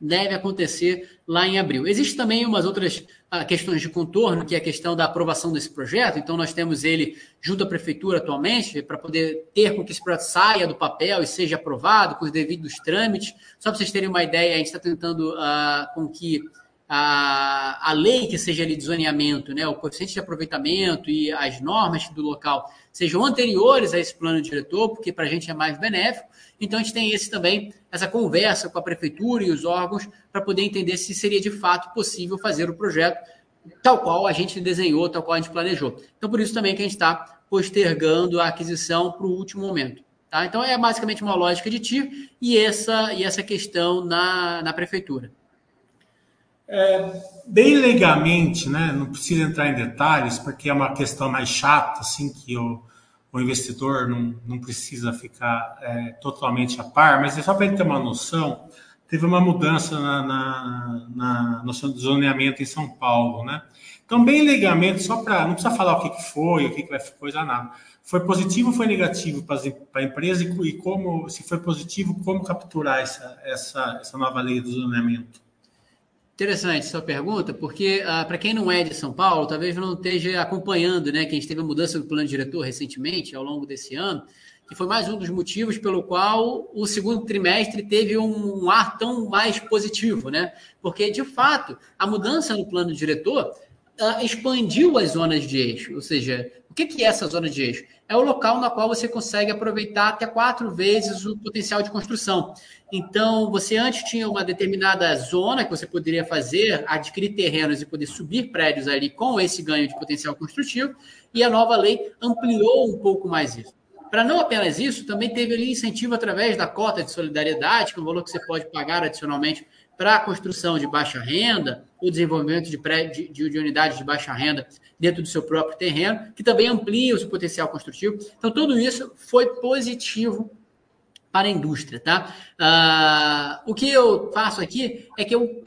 deve acontecer lá em abril. Existem também umas outras uh, questões de contorno, que é a questão da aprovação desse projeto. Então, nós temos ele junto à prefeitura atualmente, para poder ter com que esse projeto saia do papel e seja aprovado com os devidos trâmites. Só para vocês terem uma ideia, a gente está tentando uh, com que a, a lei que seja ali de zoneamento, né, o coeficiente de aproveitamento e as normas do local sejam anteriores a esse plano diretor, porque para a gente é mais benéfico. Então, a gente tem esse também, essa conversa com a prefeitura e os órgãos para poder entender se seria de fato possível fazer o projeto tal qual a gente desenhou, tal qual a gente planejou. Então, por isso também que a gente está postergando a aquisição para o último momento. Tá? Então, é basicamente uma lógica de TIR e essa, e essa questão na, na prefeitura. É, bem legalmente, né, não precisa entrar em detalhes, porque é uma questão mais chata, assim, que o, investidor não, não precisa ficar é, totalmente a par, mas é só para ele ter uma noção, teve uma mudança na, na, na, zoneamento em São Paulo, né? Então, bem legalmente, só para. Não precisa falar o que, que foi, o que, que vai coisa nada. Foi positivo ou foi negativo para a empresa e, e, como, se foi positivo, como capturar essa, essa, essa nova lei do zoneamento? Interessante sua pergunta, porque ah, para quem não é de São Paulo, talvez não esteja acompanhando, né? Que a gente teve a mudança do plano diretor recentemente, ao longo desse ano, que foi mais um dos motivos pelo qual o segundo trimestre teve um, um ar tão mais positivo, né? Porque, de fato, a mudança no plano diretor ah, expandiu as zonas de eixo. Ou seja, o que, que é essa zona de eixo? É o local na qual você consegue aproveitar até quatro vezes o potencial de construção. Então, você antes tinha uma determinada zona que você poderia fazer, adquirir terrenos e poder subir prédios ali com esse ganho de potencial construtivo, e a nova lei ampliou um pouco mais isso. Para não apenas isso, também teve ali incentivo através da cota de solidariedade, que é um valor que você pode pagar adicionalmente para a construção de baixa renda, o desenvolvimento de, de, de unidades de baixa renda dentro do seu próprio terreno, que também amplia o seu potencial construtivo. Então, tudo isso foi positivo para a indústria, tá? Uh, o que eu faço aqui é que eu,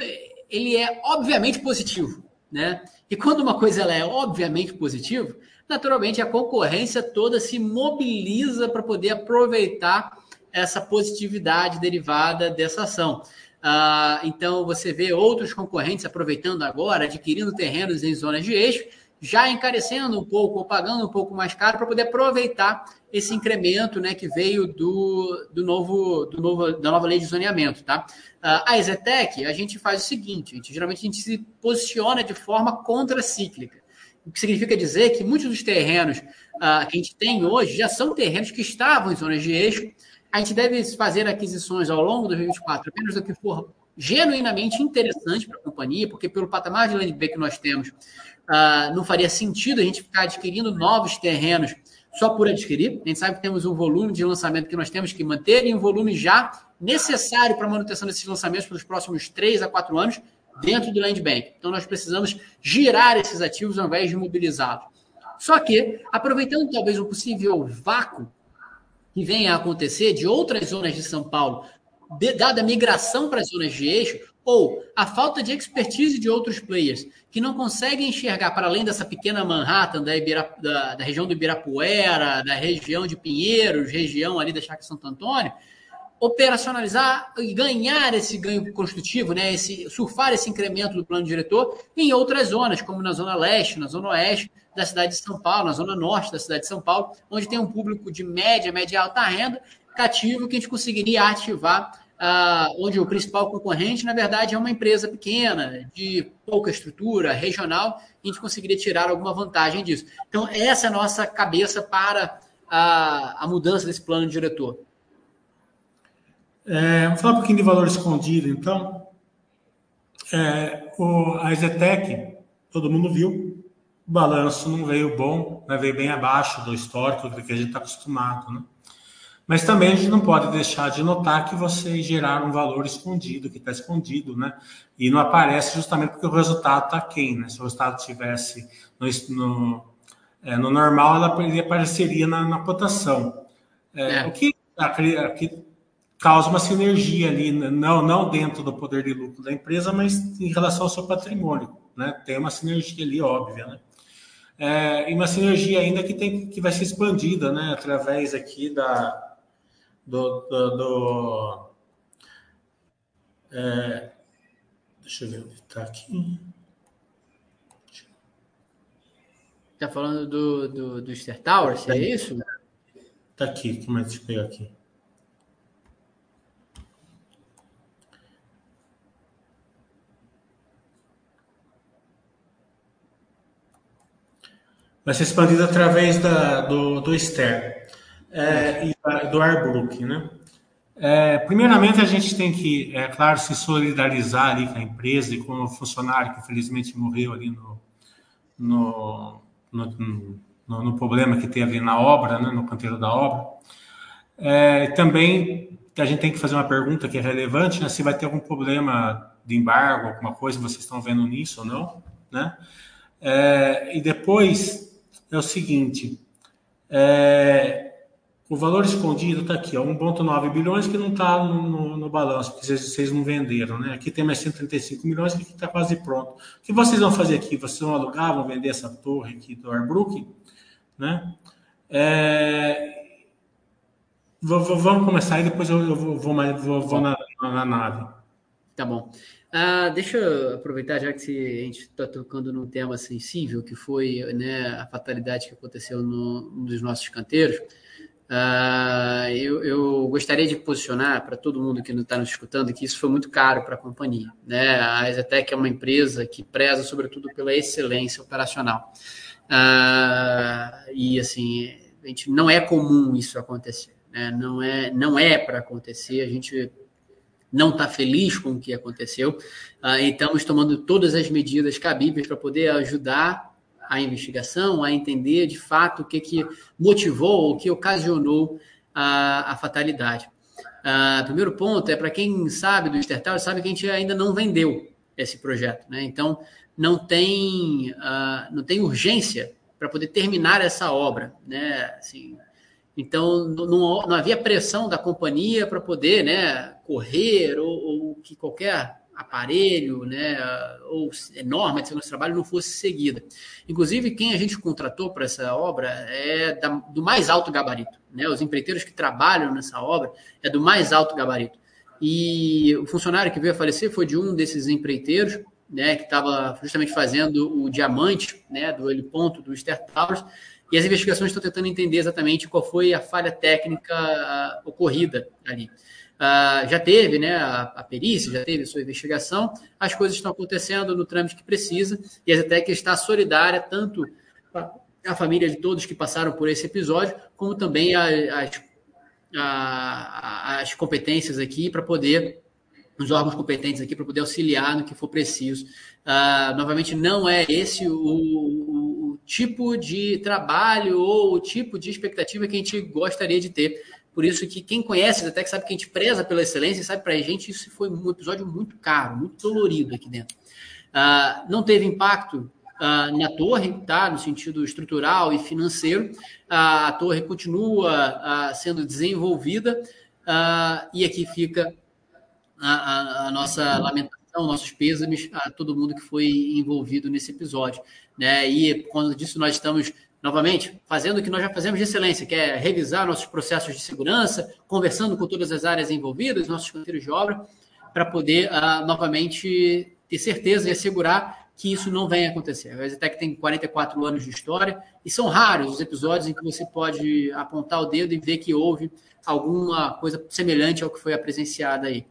ele é obviamente positivo, né? E quando uma coisa ela é obviamente positiva, naturalmente a concorrência toda se mobiliza para poder aproveitar essa positividade derivada dessa ação. Uh, então você vê outros concorrentes aproveitando agora, adquirindo terrenos em zonas de eixo, já encarecendo um pouco ou pagando um pouco mais caro para poder aproveitar esse incremento né, que veio do, do, novo, do novo, da nova lei de zoneamento. Tá? Uh, a Exetec, a gente faz o seguinte: a gente, geralmente a gente se posiciona de forma contracíclica. O que significa dizer que muitos dos terrenos uh, que a gente tem hoje já são terrenos que estavam em zonas de eixo. A gente deve fazer aquisições ao longo de 2024 apenas do que for genuinamente interessante para a companhia, porque pelo patamar de land bank que nós temos, uh, não faria sentido a gente ficar adquirindo novos terrenos só por adquirir. A gente sabe que temos um volume de lançamento que nós temos que manter e um volume já necessário para a manutenção desses lançamentos pelos próximos três a quatro anos dentro do land bank. Então nós precisamos girar esses ativos ao invés de mobilizá-los. Só que, aproveitando talvez um possível vácuo que venha a acontecer de outras zonas de São Paulo, dada a migração para as zonas de eixo, ou a falta de expertise de outros players que não conseguem enxergar para além dessa pequena Manhattan, da, Ibira, da, da região do Ibirapuera, da região de Pinheiros, região ali da Chácara Santo Antônio, operacionalizar e ganhar esse ganho construtivo, né, esse, surfar esse incremento do plano diretor em outras zonas, como na zona leste, na zona oeste da cidade de São Paulo, na zona norte da cidade de São Paulo, onde tem um público de média, média alta renda, cativo, que a gente conseguiria ativar, uh, onde o principal concorrente, na verdade, é uma empresa pequena, de pouca estrutura, regional, e a gente conseguiria tirar alguma vantagem disso. Então, essa é a nossa cabeça para a, a mudança desse plano diretor. É, vamos falar um pouquinho de valor escondido, então. É, o, a Zetec, todo mundo viu, o balanço não veio bom, né, veio bem abaixo do histórico do que a gente está acostumado. Né? Mas também a gente não pode deixar de notar que vocês geraram um valor escondido, que está escondido, né? E não aparece justamente porque o resultado está quem, né? Se o resultado tivesse no, no, é, no normal, ela apareceria na, na cotação. É, é. O que, aqui, causa uma sinergia ali, não, não dentro do poder de lucro da empresa, mas em relação ao seu patrimônio, né? Tem uma sinergia ali óbvia, né? É, e uma sinergia ainda que tem que vai ser expandida, né? Através aqui da do, do, do é, deixa eu ver onde está aqui. Está falando do, do, do Star Towers, é isso? Está aqui, como é que eu pegar aqui? Vai ser expandido através da, do, do Ster é, e do Arbrook, né? É, primeiramente, a gente tem que, é claro, se solidarizar ali com a empresa e com o funcionário que infelizmente morreu ali no, no, no, no, no problema que teve na obra, né, no canteiro da obra. É, também a gente tem que fazer uma pergunta que é relevante, né, se vai ter algum problema de embargo, alguma coisa, vocês estão vendo nisso ou não, né? É, e depois é o seguinte: é, o valor escondido está aqui, 1,9 bilhões que não está no, no, no, balanço, porque vocês, vocês, não venderam, né? Aqui tem mais 135 milhões que está quase pronto. O que vocês vão fazer aqui? Vocês vão alugar, vão vender essa torre aqui do Arbrook, né? É, vamos começar e depois eu, vou, vou, vou, vou na, na, nave. Tá bom. Ah, deixa eu aproveitar, já que a gente está tocando num tema sensível, que foi né, a fatalidade que aconteceu no, num dos nossos canteiros. Ah, eu, eu, gostaria de posicionar para todo mundo que está nos escutando que isso foi muito caro para a companhia. Né? A Exetec é uma empresa que preza, sobretudo, pela excelência operacional. Ah, e, assim, a gente, não é comum isso acontecer. Né? Não é, não é para acontecer. A gente não está feliz com o que aconteceu. Uh, estamos tomando todas as medidas cabíveis para poder ajudar a investigação a entender de fato o que, que motivou, o que ocasionou a, a fatalidade. Uh, primeiro ponto é para quem sabe do Estertal, sabe que a gente ainda não vendeu esse projeto, né? Então não tem uh, não tem urgência para poder terminar essa obra, né? Assim, então, não, não, havia pressão da companhia para poder né, correr ou, ou, que qualquer aparelho né, ou norma de segurança do trabalho não fosse seguida. Inclusive, quem a gente contratou para essa obra é da, do mais alto gabarito. Né? Os empreiteiros que trabalham nessa obra é do mais alto gabarito. E o funcionário que veio a falecer foi de um desses empreiteiros, né, que estava justamente fazendo o diamante né, do heliponto do Ster Towers, e as investigações estão tentando entender exatamente qual foi a falha técnica uh, ocorrida ali. Uh, já teve né, a, a, perícia, já teve a sua investigação, as coisas estão acontecendo no trâmite que precisa, e a Zetec está solidária tanto a família de todos que passaram por esse episódio, como também as, as competências aqui para poder, os órgãos competentes aqui para poder auxiliar no que for preciso. Uh, novamente, não é esse o, tipo de trabalho ou o tipo de expectativa que a gente gostaria de ter. Por isso que quem conhece até que sabe que a gente preza pela excelência sabe para a gente isso foi um episódio muito caro, muito dolorido aqui dentro. Uh, não teve impacto uh, na torre, tá? no sentido estrutural e financeiro. Uh, a torre continua sendo desenvolvida e aqui fica a, a, a, nossa lamentação, nossos pêsames a todo mundo que foi envolvido nesse episódio. Né? E, quando disso, nós estamos novamente, fazendo o que nós já fazemos de excelência, que é revisar nossos processos de segurança, conversando com todas as áreas envolvidas, nossos canteiros de obra, para poder, uh, novamente, ter certeza e assegurar que isso não venha acontecer. A Exetec tem 44 anos de história e são raros os episódios em que você pode apontar o dedo e ver que houve alguma coisa semelhante ao que foi presenciada aí.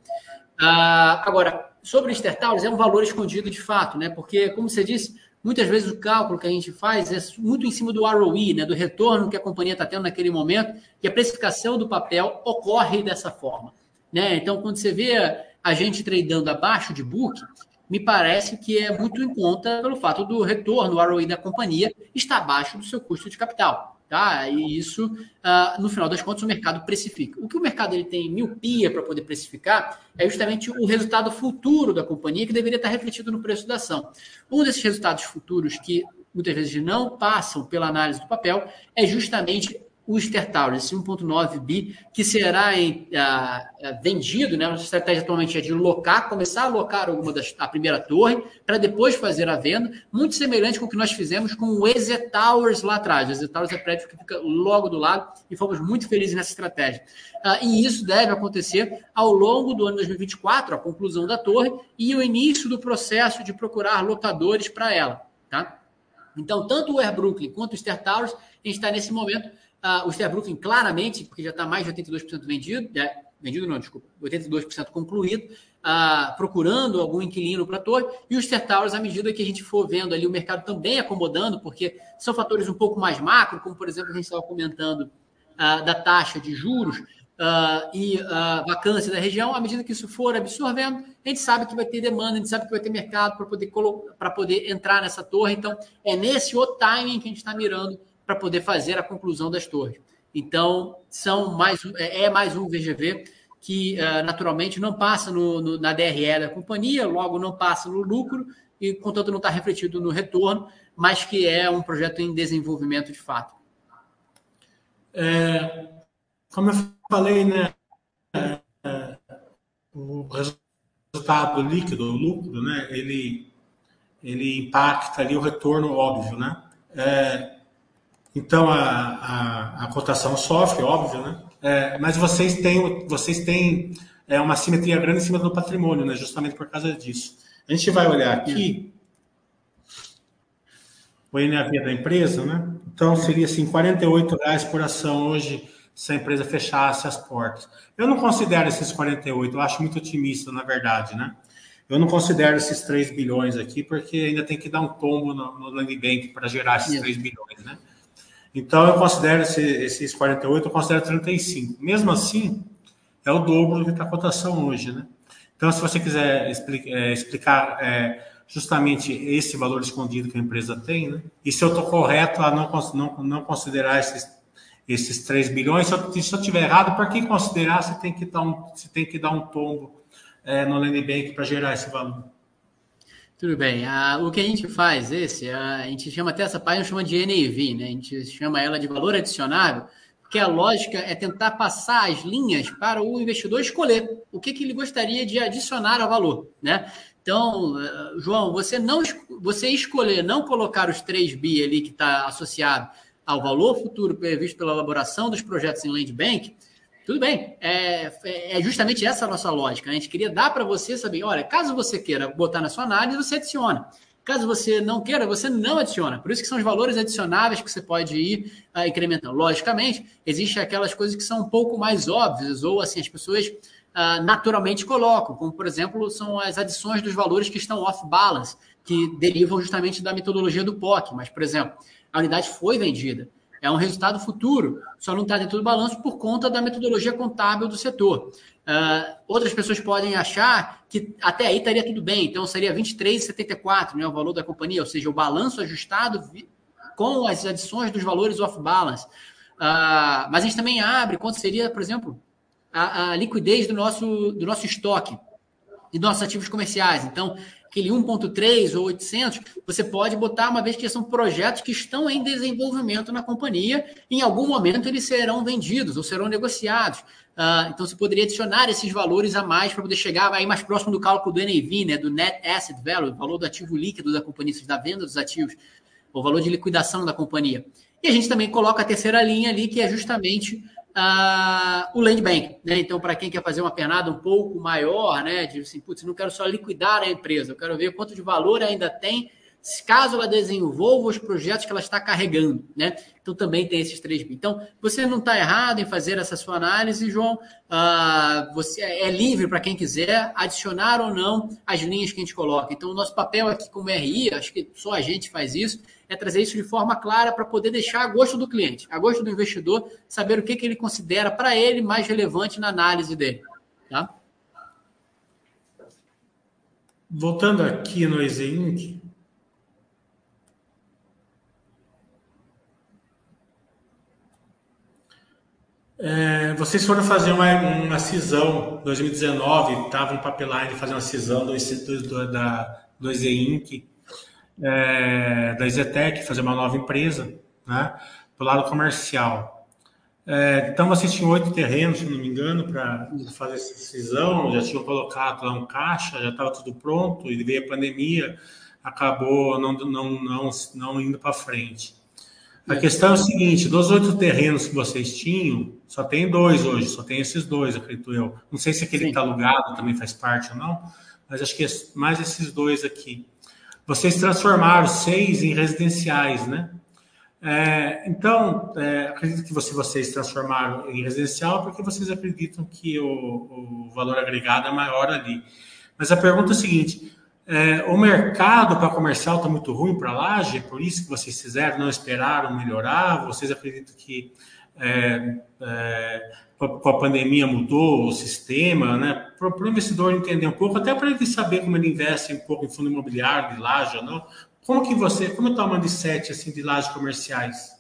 Uh, agora, sobre o Easter Towers, é um valor escondido de fato, né? Porque, como você disse, Muitas vezes o cálculo que a gente faz é muito em cima do ROI, né, do retorno que a companhia está tendo naquele momento, e a precificação do papel ocorre dessa forma. Né? Então, quando você vê a gente tradando abaixo de book, me parece que é muito em conta pelo fato do retorno, o ROI da companhia, está abaixo do seu custo de capital. Tá? E isso, uh, no final das contas, o mercado precifica. O que o mercado ele tem miopia para poder precificar é justamente o resultado futuro da companhia que deveria estar refletido no preço da ação. Um desses resultados futuros que muitas vezes não passam pela análise do papel é justamente o Easter Tower, esse 1.9 bi, que será em, uh, vendido, né? Nossa estratégia atualmente é de locar, começar a locar alguma das, a primeira torre, para depois fazer a venda, muito semelhante com o que nós fizemos com o EZ Towers lá atrás. O EZ Towers é prédio que fica logo do lado e fomos muito felizes nessa estratégia. Uh, e isso deve acontecer ao longo do ano 2024, a conclusão da torre e o início do processo de procurar locadores para ela, tá? Então, tanto o Air Brooklyn quanto o Easter Towers, a gente está nesse momento Uh, o Steve claramente, porque já está mais de 82% vendido, vendido não, desculpa, 82% concluído, uh, procurando algum inquilino para a torre, e os Star Towers, à medida que a gente for vendo ali o mercado também acomodando, porque são fatores um pouco mais macro, como, por exemplo, a gente estava comentando uh, da taxa de juros, Uh, e vacância da região, à medida que isso for absorvendo, a gente sabe que vai ter demanda, a gente sabe que vai ter mercado para poder, poder entrar nessa torre. Então, é nesse o timing que a gente está mirando para poder fazer a conclusão das torres. Então, são mais, é, é mais um VGV que uh, naturalmente não passa no, no, na DRE da companhia, logo não passa no lucro e, contanto, não está refletido no retorno, mas que é um projeto em desenvolvimento de fato. É, como eu falei, né, é, o resultado líquido, o lucro, né, ele, ele impacta ali o retorno óbvio, né? É, então a, a, a cotação sofre, óbvio, né? É, mas vocês têm, vocês têm é, uma simetria grande em cima do patrimônio, né? Justamente por causa disso. A gente vai olhar aqui o NAV da empresa, né? Então seria assim, R$ reais por ação hoje se a empresa fechasse as portas. Eu não considero esses 48, eu acho muito otimista, na verdade, né? Eu não considero esses 3 bilhões aqui, porque ainda tem que dar um tombo no, no Land Bank para gerar esses 3 bilhões, né? Então, eu considero esse, esses 48, eu considero 35. Mesmo assim, é o dobro do que está a cotação hoje, né? Então, se você quiser explica, é, explicar é, justamente esse valor escondido que a empresa tem, né? E se eu estou correto a não, não, não considerar esses, esses 3 bilhões, se eu, se eu tiver errado, para que considerar, você tem que dar um, você tem que dar um tombo é, no Land Bank para gerar esse valor. Tudo bem. O que a gente faz, esse, a gente chama até essa página chama de NAV, né? A gente chama ela de valor adicionável, porque a lógica é tentar passar as linhas para o investidor escolher o que, que ele gostaria de adicionar ao valor, né? Então, ah, João, você não você escolher não colocar os 3 bi ali que está associado ao valor futuro previsto pela elaboração dos projetos em Land Bank, tudo bem, é, é justamente essa a nossa lógica. A gente queria dar para você saber, olha, caso você queira botar na sua análise, você adiciona. Caso você não queira, você não adiciona. Por isso que são os valores adicionáveis que você pode ir uh, incrementando. Logicamente, existem aquelas coisas que são um pouco mais óbvias, ou assim, as pessoas uh, naturalmente colocam, como por exemplo, são as adições dos valores que estão off-balance, que derivam justamente da metodologia do POC. Mas, por exemplo, a unidade foi vendida é um resultado futuro, só não está dentro do balanço por conta da metodologia contábil do setor. Uh, outras pessoas podem achar que até aí estaria tudo bem, então seria 23,74 né, o valor da companhia, ou seja, o balanço ajustado com as adições dos valores off-balance. Uh, mas a gente também abre quanto seria, por exemplo, a, a liquidez do nosso, do nosso estoque. e nossos ativos comerciais. Então, aquele 1.3 ou 800, você pode botar, uma vez que são projetos que estão em desenvolvimento na companhia, em algum momento eles serão vendidos ou serão negociados. Uh, então, você poderia adicionar esses valores a mais para poder chegar aí mais próximo do cálculo do NAV, né, do Net Asset Value, valor do ativo líquido da companhia, da venda dos ativos, o valor de liquidação da companhia. E a gente também coloca a terceira linha ali, que é justamente uh, o land bank. Né? Então, para quem quer fazer uma pernada um pouco maior, né, de assim, putz, não quero só liquidar a empresa, eu quero ver quanto de valor ainda tem caso ela desenvolva os projetos que ela está carregando, né? Então também tem esses três bi. Então você não está errado em fazer essa sua análise, João. Uh, você é livre para quem quiser adicionar ou não as linhas que a gente coloca. Então o nosso papel aqui como RI, acho que só a gente faz isso, é trazer isso de forma clara para poder deixar a gosto do cliente, a gosto do investidor, saber o que, que ele considera para ele mais relevante na análise dele. Tá? Voltando aqui no Easy É, vocês foram fazer uma, uma cisão em 2019, estava um de fazer uma cisão do, do, da, do Inc., é, da Zetec, fazer uma nova empresa, né, do lado comercial. É, então vocês tinham oito terrenos, se não me engano, para fazer essa cisão, já tinham colocado lá um caixa, já estava tudo pronto, e veio a pandemia, acabou não, não, não, não indo para frente. A questão é o seguinte: dos oito terrenos que vocês tinham, só tem dois hoje, só tem esses dois, acredito eu. Não sei se aquele que está alugado também faz parte ou não, mas acho que é mais esses dois aqui. Vocês transformaram seis em residenciais, né? É, então, é, acredito que você, vocês transformaram em residencial porque vocês acreditam que o, o valor agregado é maior ali. Mas a pergunta é a seguinte: é, o mercado para comercial está muito ruim para a laje, é por isso que vocês fizeram, não esperaram melhorar? Vocês acreditam que é, é, com a pandemia mudou o sistema, né? Para o investidor entender um pouco, até para ele saber como ele investe um pouco em fundo imobiliário, de laje ou não. Como que você, como está o mindset assim, de lajes comerciais?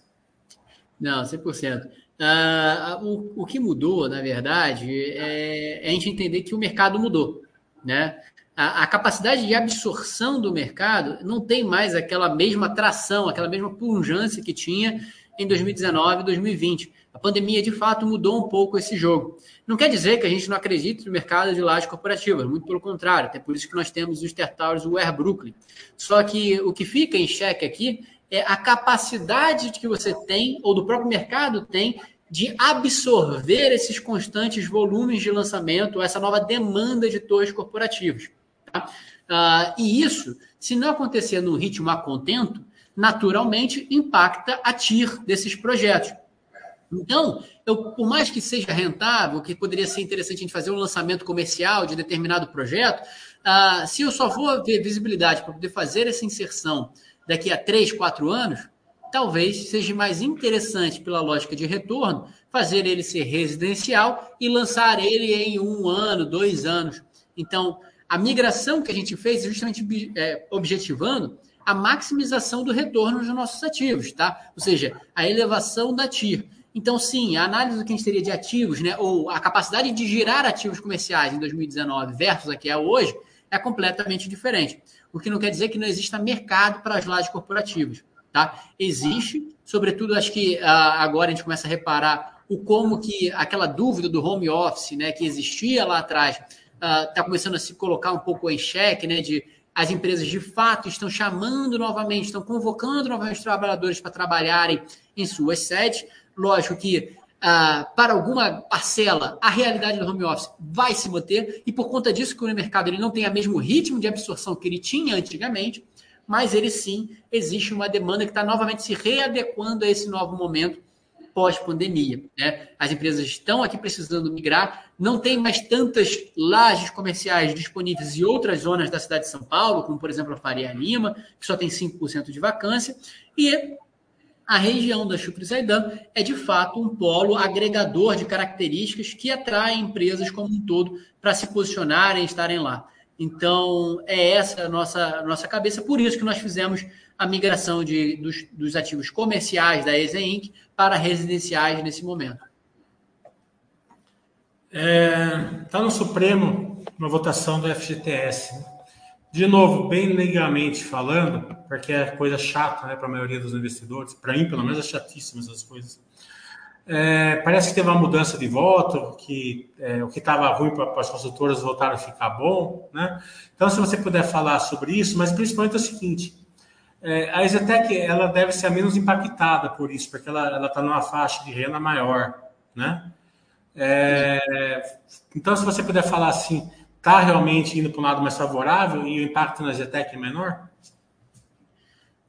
Não, 100%. Uh, o, o que mudou, na verdade, é, é a gente entender que o mercado mudou, né? a, a, capacidade de absorção do mercado não tem mais aquela mesma tração, aquela mesma punjância que tinha em 2019 e 2020. A pandemia, de fato, mudou um pouco esse jogo. Não quer dizer que a gente não acredite no mercado de lajes corporativas, muito pelo contrário, até por isso que nós temos os Tertowers o Air Brooklyn. Só que o que fica em xeque aqui é a capacidade que você tem, ou do próprio mercado tem, de absorver esses constantes volumes de lançamento, essa nova demanda de torres corporativos. Tá? Uh, e isso, se não acontecer no ritmo a contento, naturalmente impacta a TIR desses projetos. Então, eu, por mais que seja rentável, que poderia ser interessante a gente fazer um lançamento comercial de determinado projeto, uh, se eu só vou ver visibilidade para poder fazer essa inserção daqui a três, quatro anos, talvez seja mais interessante, pela lógica de retorno, fazer ele ser residencial e lançar ele em um ano, dois anos. Então, a migração que a gente fez é justamente é, objetivando a maximização do retorno dos nossos ativos, tá? Ou seja, a elevação da TIR. Então, sim, a análise do que a gente teria de ativos, né, ou a capacidade de girar ativos comerciais em 2019 versus a que é hoje, é completamente diferente. O que não quer dizer que não exista mercado para as lajes corporativas, tá? Existe, sobretudo, acho que uh, agora a gente começa a reparar o como que aquela dúvida do home office, né, que existia lá atrás, está uh, começando a se colocar um pouco em xeque, né? De as empresas de fato estão chamando novamente, estão convocando novamente os trabalhadores para trabalharem em suas sedes. Lógico que uh, para alguma parcela a realidade do home office vai se manter e por conta disso que o mercado ele não tem o mesmo ritmo de absorção que ele tinha antigamente, mas ele sim existe uma demanda que está novamente se readequando a esse novo momento pós-pandemia. Né? As empresas estão aqui precisando migrar, não tem mais tantas lajes comerciais disponíveis em outras zonas da cidade de São Paulo, como por exemplo a Faria Lima, que só tem 5% de vacância, e a região da Chucri-Zaidan é de fato um polo agregador de características que atrai empresas como um todo para se posicionarem e estarem lá. Então, é essa a nossa, nossa cabeça, por isso que nós fizemos a migração de, dos, dos ativos comerciais da EZE Inc. para residenciais nesse momento. Está é, tá no Supremo uma votação do FGTS. Né? De novo, bem legalmente falando, porque é coisa chata né, para a maioria dos investidores, para mim, pelo menos, é chatíssimo essas coisas. É, parece que teve uma mudança de voto, que é, o que estava ruim para as consultoras voltaram a ficar bom. Né? Então, se você puder falar sobre isso, mas principalmente é o seguinte: é, a Exetec ela deve ser a menos impactada por isso, porque ela está numa faixa de renda maior. Né? É, então, se você puder falar assim, está realmente indo para um lado mais favorável e o impacto na Zetec é menor?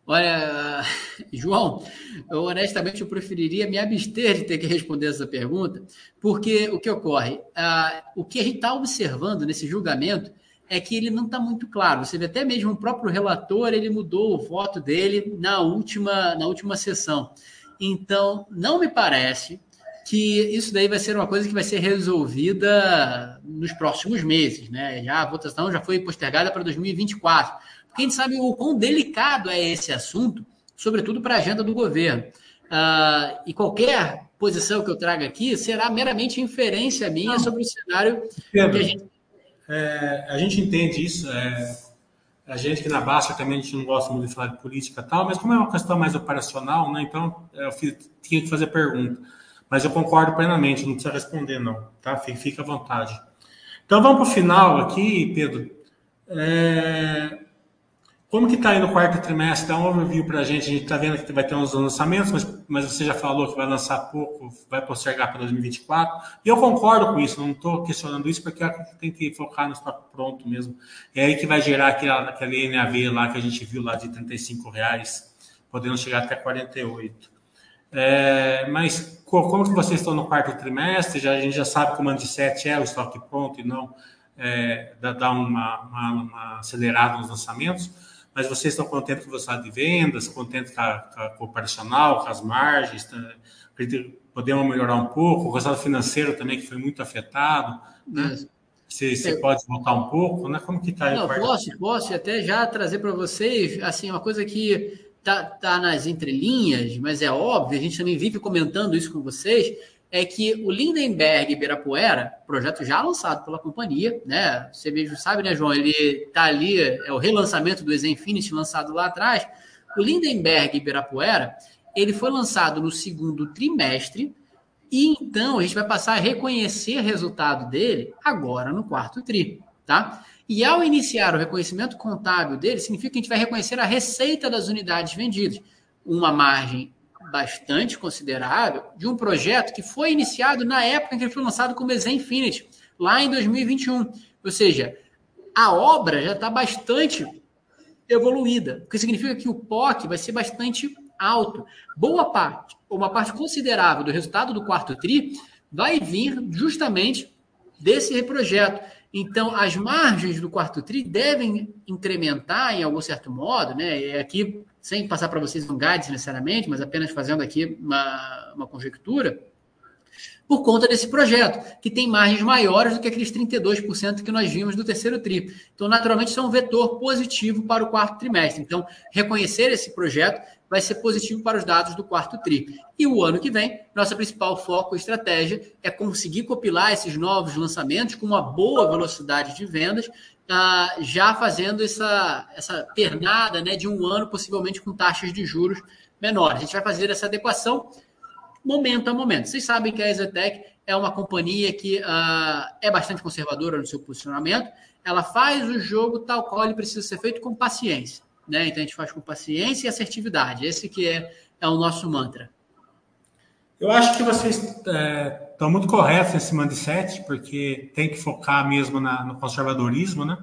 Olha, João, eu, honestamente eu preferiria me abster de ter que responder essa pergunta, porque o que ocorre? Uh, o que a gente está observando nesse julgamento é que ele não está muito claro. Você vê até mesmo o próprio relator, ele mudou o voto dele na última, na última sessão. Então, não me parece que isso daí vai ser uma coisa que vai ser resolvida nos próximos meses, né? Já a votação já foi postergada para 2024. Porque a gente sabe o quão delicado é esse assunto, sobretudo para a agenda do governo. Uh, e qualquer posição que eu traga aqui será meramente inferência minha sobre o cenário Pedro, que a gente. É, a gente entende isso. É, a gente que na Baixa também a gente não gosta muito de falar de política e tal, mas como é uma questão mais operacional, né? Então eu tinha que fazer pergunta. Mas eu concordo plenamente, não precisa responder, não, tá? Fica à vontade. Então vamos para o final aqui, Pedro. É... Como que está aí no quarto trimestre? Dá um overview para a gente. A gente está vendo que vai ter uns lançamentos, mas, mas você já falou que vai lançar pouco, vai postergar para 2024. E eu concordo com isso, não estou questionando isso, porque tem que focar no estoque pronto mesmo. É aí que vai gerar aquela, aquele NAV lá que a gente viu lá de 35 reais, podendo chegar até 48. É, mas como que vocês estão no quarto trimestre? Já, a gente já sabe que o Mandicete é o estoque pronto e não é, dá uma, uma, uma, acelerada nos lançamentos. Mas vocês estão contentes com o resultado de vendas, contentes com, a, com, o operacional, com as margens? Tá, podemos melhorar um pouco. O resultado financeiro também, que foi muito afetado. Né? Pode voltar um pouco, né? Como que está aí? Não, posso, posso até já trazer para vocês, assim, uma coisa que tá, tá nas entrelinhas, mas é óbvio, a gente também vive comentando isso com vocês, é que o Lindenberg Ibirapuera, projeto já lançado pela companhia, né? Você mesmo sabe, né, João? Ele está ali, é o relançamento do Zenfinity lançado lá atrás. O Lindenberg Ibirapuera, ele foi lançado no segundo trimestre, e então a gente vai passar a reconhecer o resultado dele agora no quarto tri, tá? E ao iniciar o reconhecimento contábil dele, significa que a gente vai reconhecer a receita das unidades vendidas, uma margem bastante considerável de um projeto que foi iniciado na época em que ele foi lançado como Exe Infinity, lá em 2021. Ou seja, a obra já está bastante evoluída, o que significa que o POC vai ser bastante alto. Boa parte, ou uma parte considerável do resultado do quarto TRI vai vir justamente desse projeto. Então, as margens do quarto TRI devem incrementar em algum certo modo, né? E aqui, sem passar para vocês um guide necessariamente, mas apenas fazendo aqui uma, uma conjectura, por conta desse projeto, que tem margens maiores do que aqueles 32% que nós vimos do terceiro TRI. Então, naturalmente, isso é um vetor positivo para o quarto trimestre. Então, reconhecer esse projeto vai ser positivo para os dados do quarto TRI. E o ano que vem, nossa principal foco e estratégia é conseguir compilar esses novos lançamentos com uma boa velocidade de vendas, ah, já fazendo essa, essa pernada né, de um ano, possivelmente com taxas de juros menores. A gente vai fazer essa adequação momento a momento. Vocês sabem que a Exetec é uma companhia que ah, é bastante conservadora no seu posicionamento, ela faz o jogo tal qual ele precisa ser feito com paciência. Né? Então a gente faz com paciência e assertividade. Esse que é, é o nosso mantra. Eu acho que vocês é, estão muito corretos nesse mindset, porque tem que focar mesmo na, no conservadorismo, né?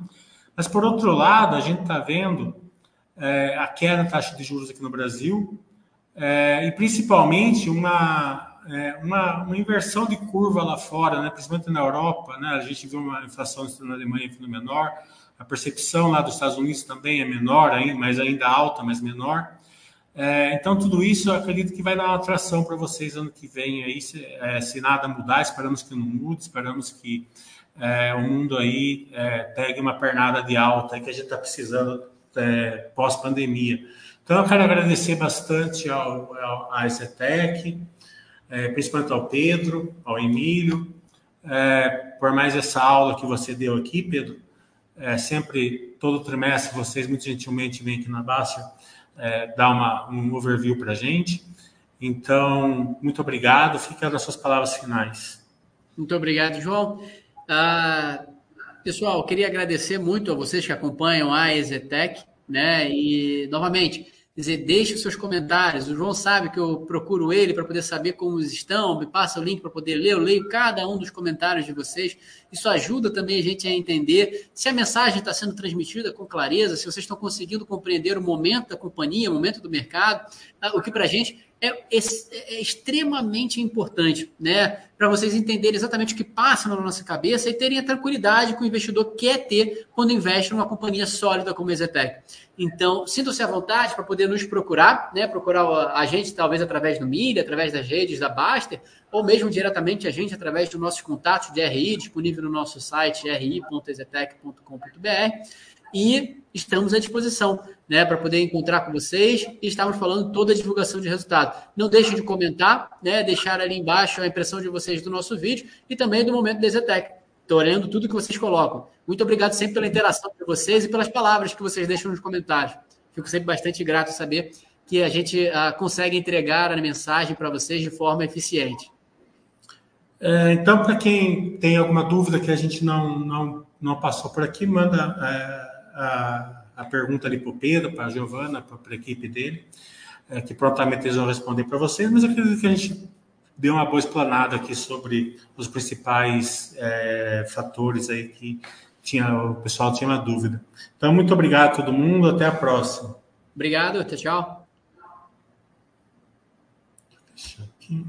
Mas por outro lado, a gente está vendo é, a queda da taxa de juros aqui no Brasil é, e principalmente uma, é, uma, uma, inversão de curva lá fora, né? principalmente na Europa. Né? A gente viu uma inflação na Alemanha vindo menor, a percepção lá dos Estados Unidos também é menor, mas ainda alta, mas menor. É, então, tudo isso eu acredito que vai dar uma atração para vocês ano que vem aí, se, é, se, nada mudar, esperamos que não mude, esperamos que é, o mundo aí é, pegue uma pernada de alta que a gente está precisando é, pós-pandemia. Então, eu quero agradecer bastante ao, ao, à ECETEC, é, principalmente ao Pedro, ao Emílio, por mais essa aula que você deu aqui, Pedro. É, sempre, todo trimestre, vocês muito gentilmente vêm aqui na Baixa é, dar uma, um overview para a gente. Então, muito obrigado. Fica das suas palavras finais. Muito obrigado, João. Ah, pessoal, queria agradecer muito a vocês que acompanham a Exetec, né? E, novamente, dizer, deixe os seus comentários. O João sabe que eu procuro ele para poder saber como estão, me passa o link para poder ler. Eu leio cada um dos comentários de vocês. Isso ajuda também a gente a entender se a mensagem está sendo transmitida com clareza, se vocês estão conseguindo compreender o momento da companhia, o momento do mercado, tá? o que para a gente é, é, é, extremamente importante, né? Para vocês entenderem exatamente o que passa na nossa cabeça e terem a tranquilidade que o investidor quer ter quando investe numa companhia sólida como a Exetec. Então, sintam-se à vontade para poder nos procurar, né? Procurar a gente, talvez através do Milha, através das redes da Baster, ou mesmo diretamente a gente através dos nossos contatos de RI, disponível no nosso site ri.exetec.com.br. E estamos à disposição né, para poder encontrar com vocês e estamos falando toda a divulgação de resultado. Não deixem de comentar, né, deixar ali embaixo a impressão de vocês do nosso vídeo e também do momento da Zetec. Estou olhando tudo que vocês colocam. Muito obrigado sempre pela interação de vocês e pelas palavras que vocês deixam nos comentários. Fico sempre bastante grato saber que a gente uh, consegue entregar a mensagem para vocês de forma eficiente. É, então, para quem tem alguma dúvida que a gente não, não, não passou por aqui, manda é, a a pergunta ali para o Pedro, para a Giovana, para a equipe dele, é, que prontamente eles vão responder para vocês, mas eu acredito que a gente deu uma boa explanada aqui sobre os principais é, fatores aí que tinha, o pessoal tinha uma dúvida. Então, muito obrigado a todo mundo, até a próxima. Obrigado, tchau, tchau. Deixa aqui.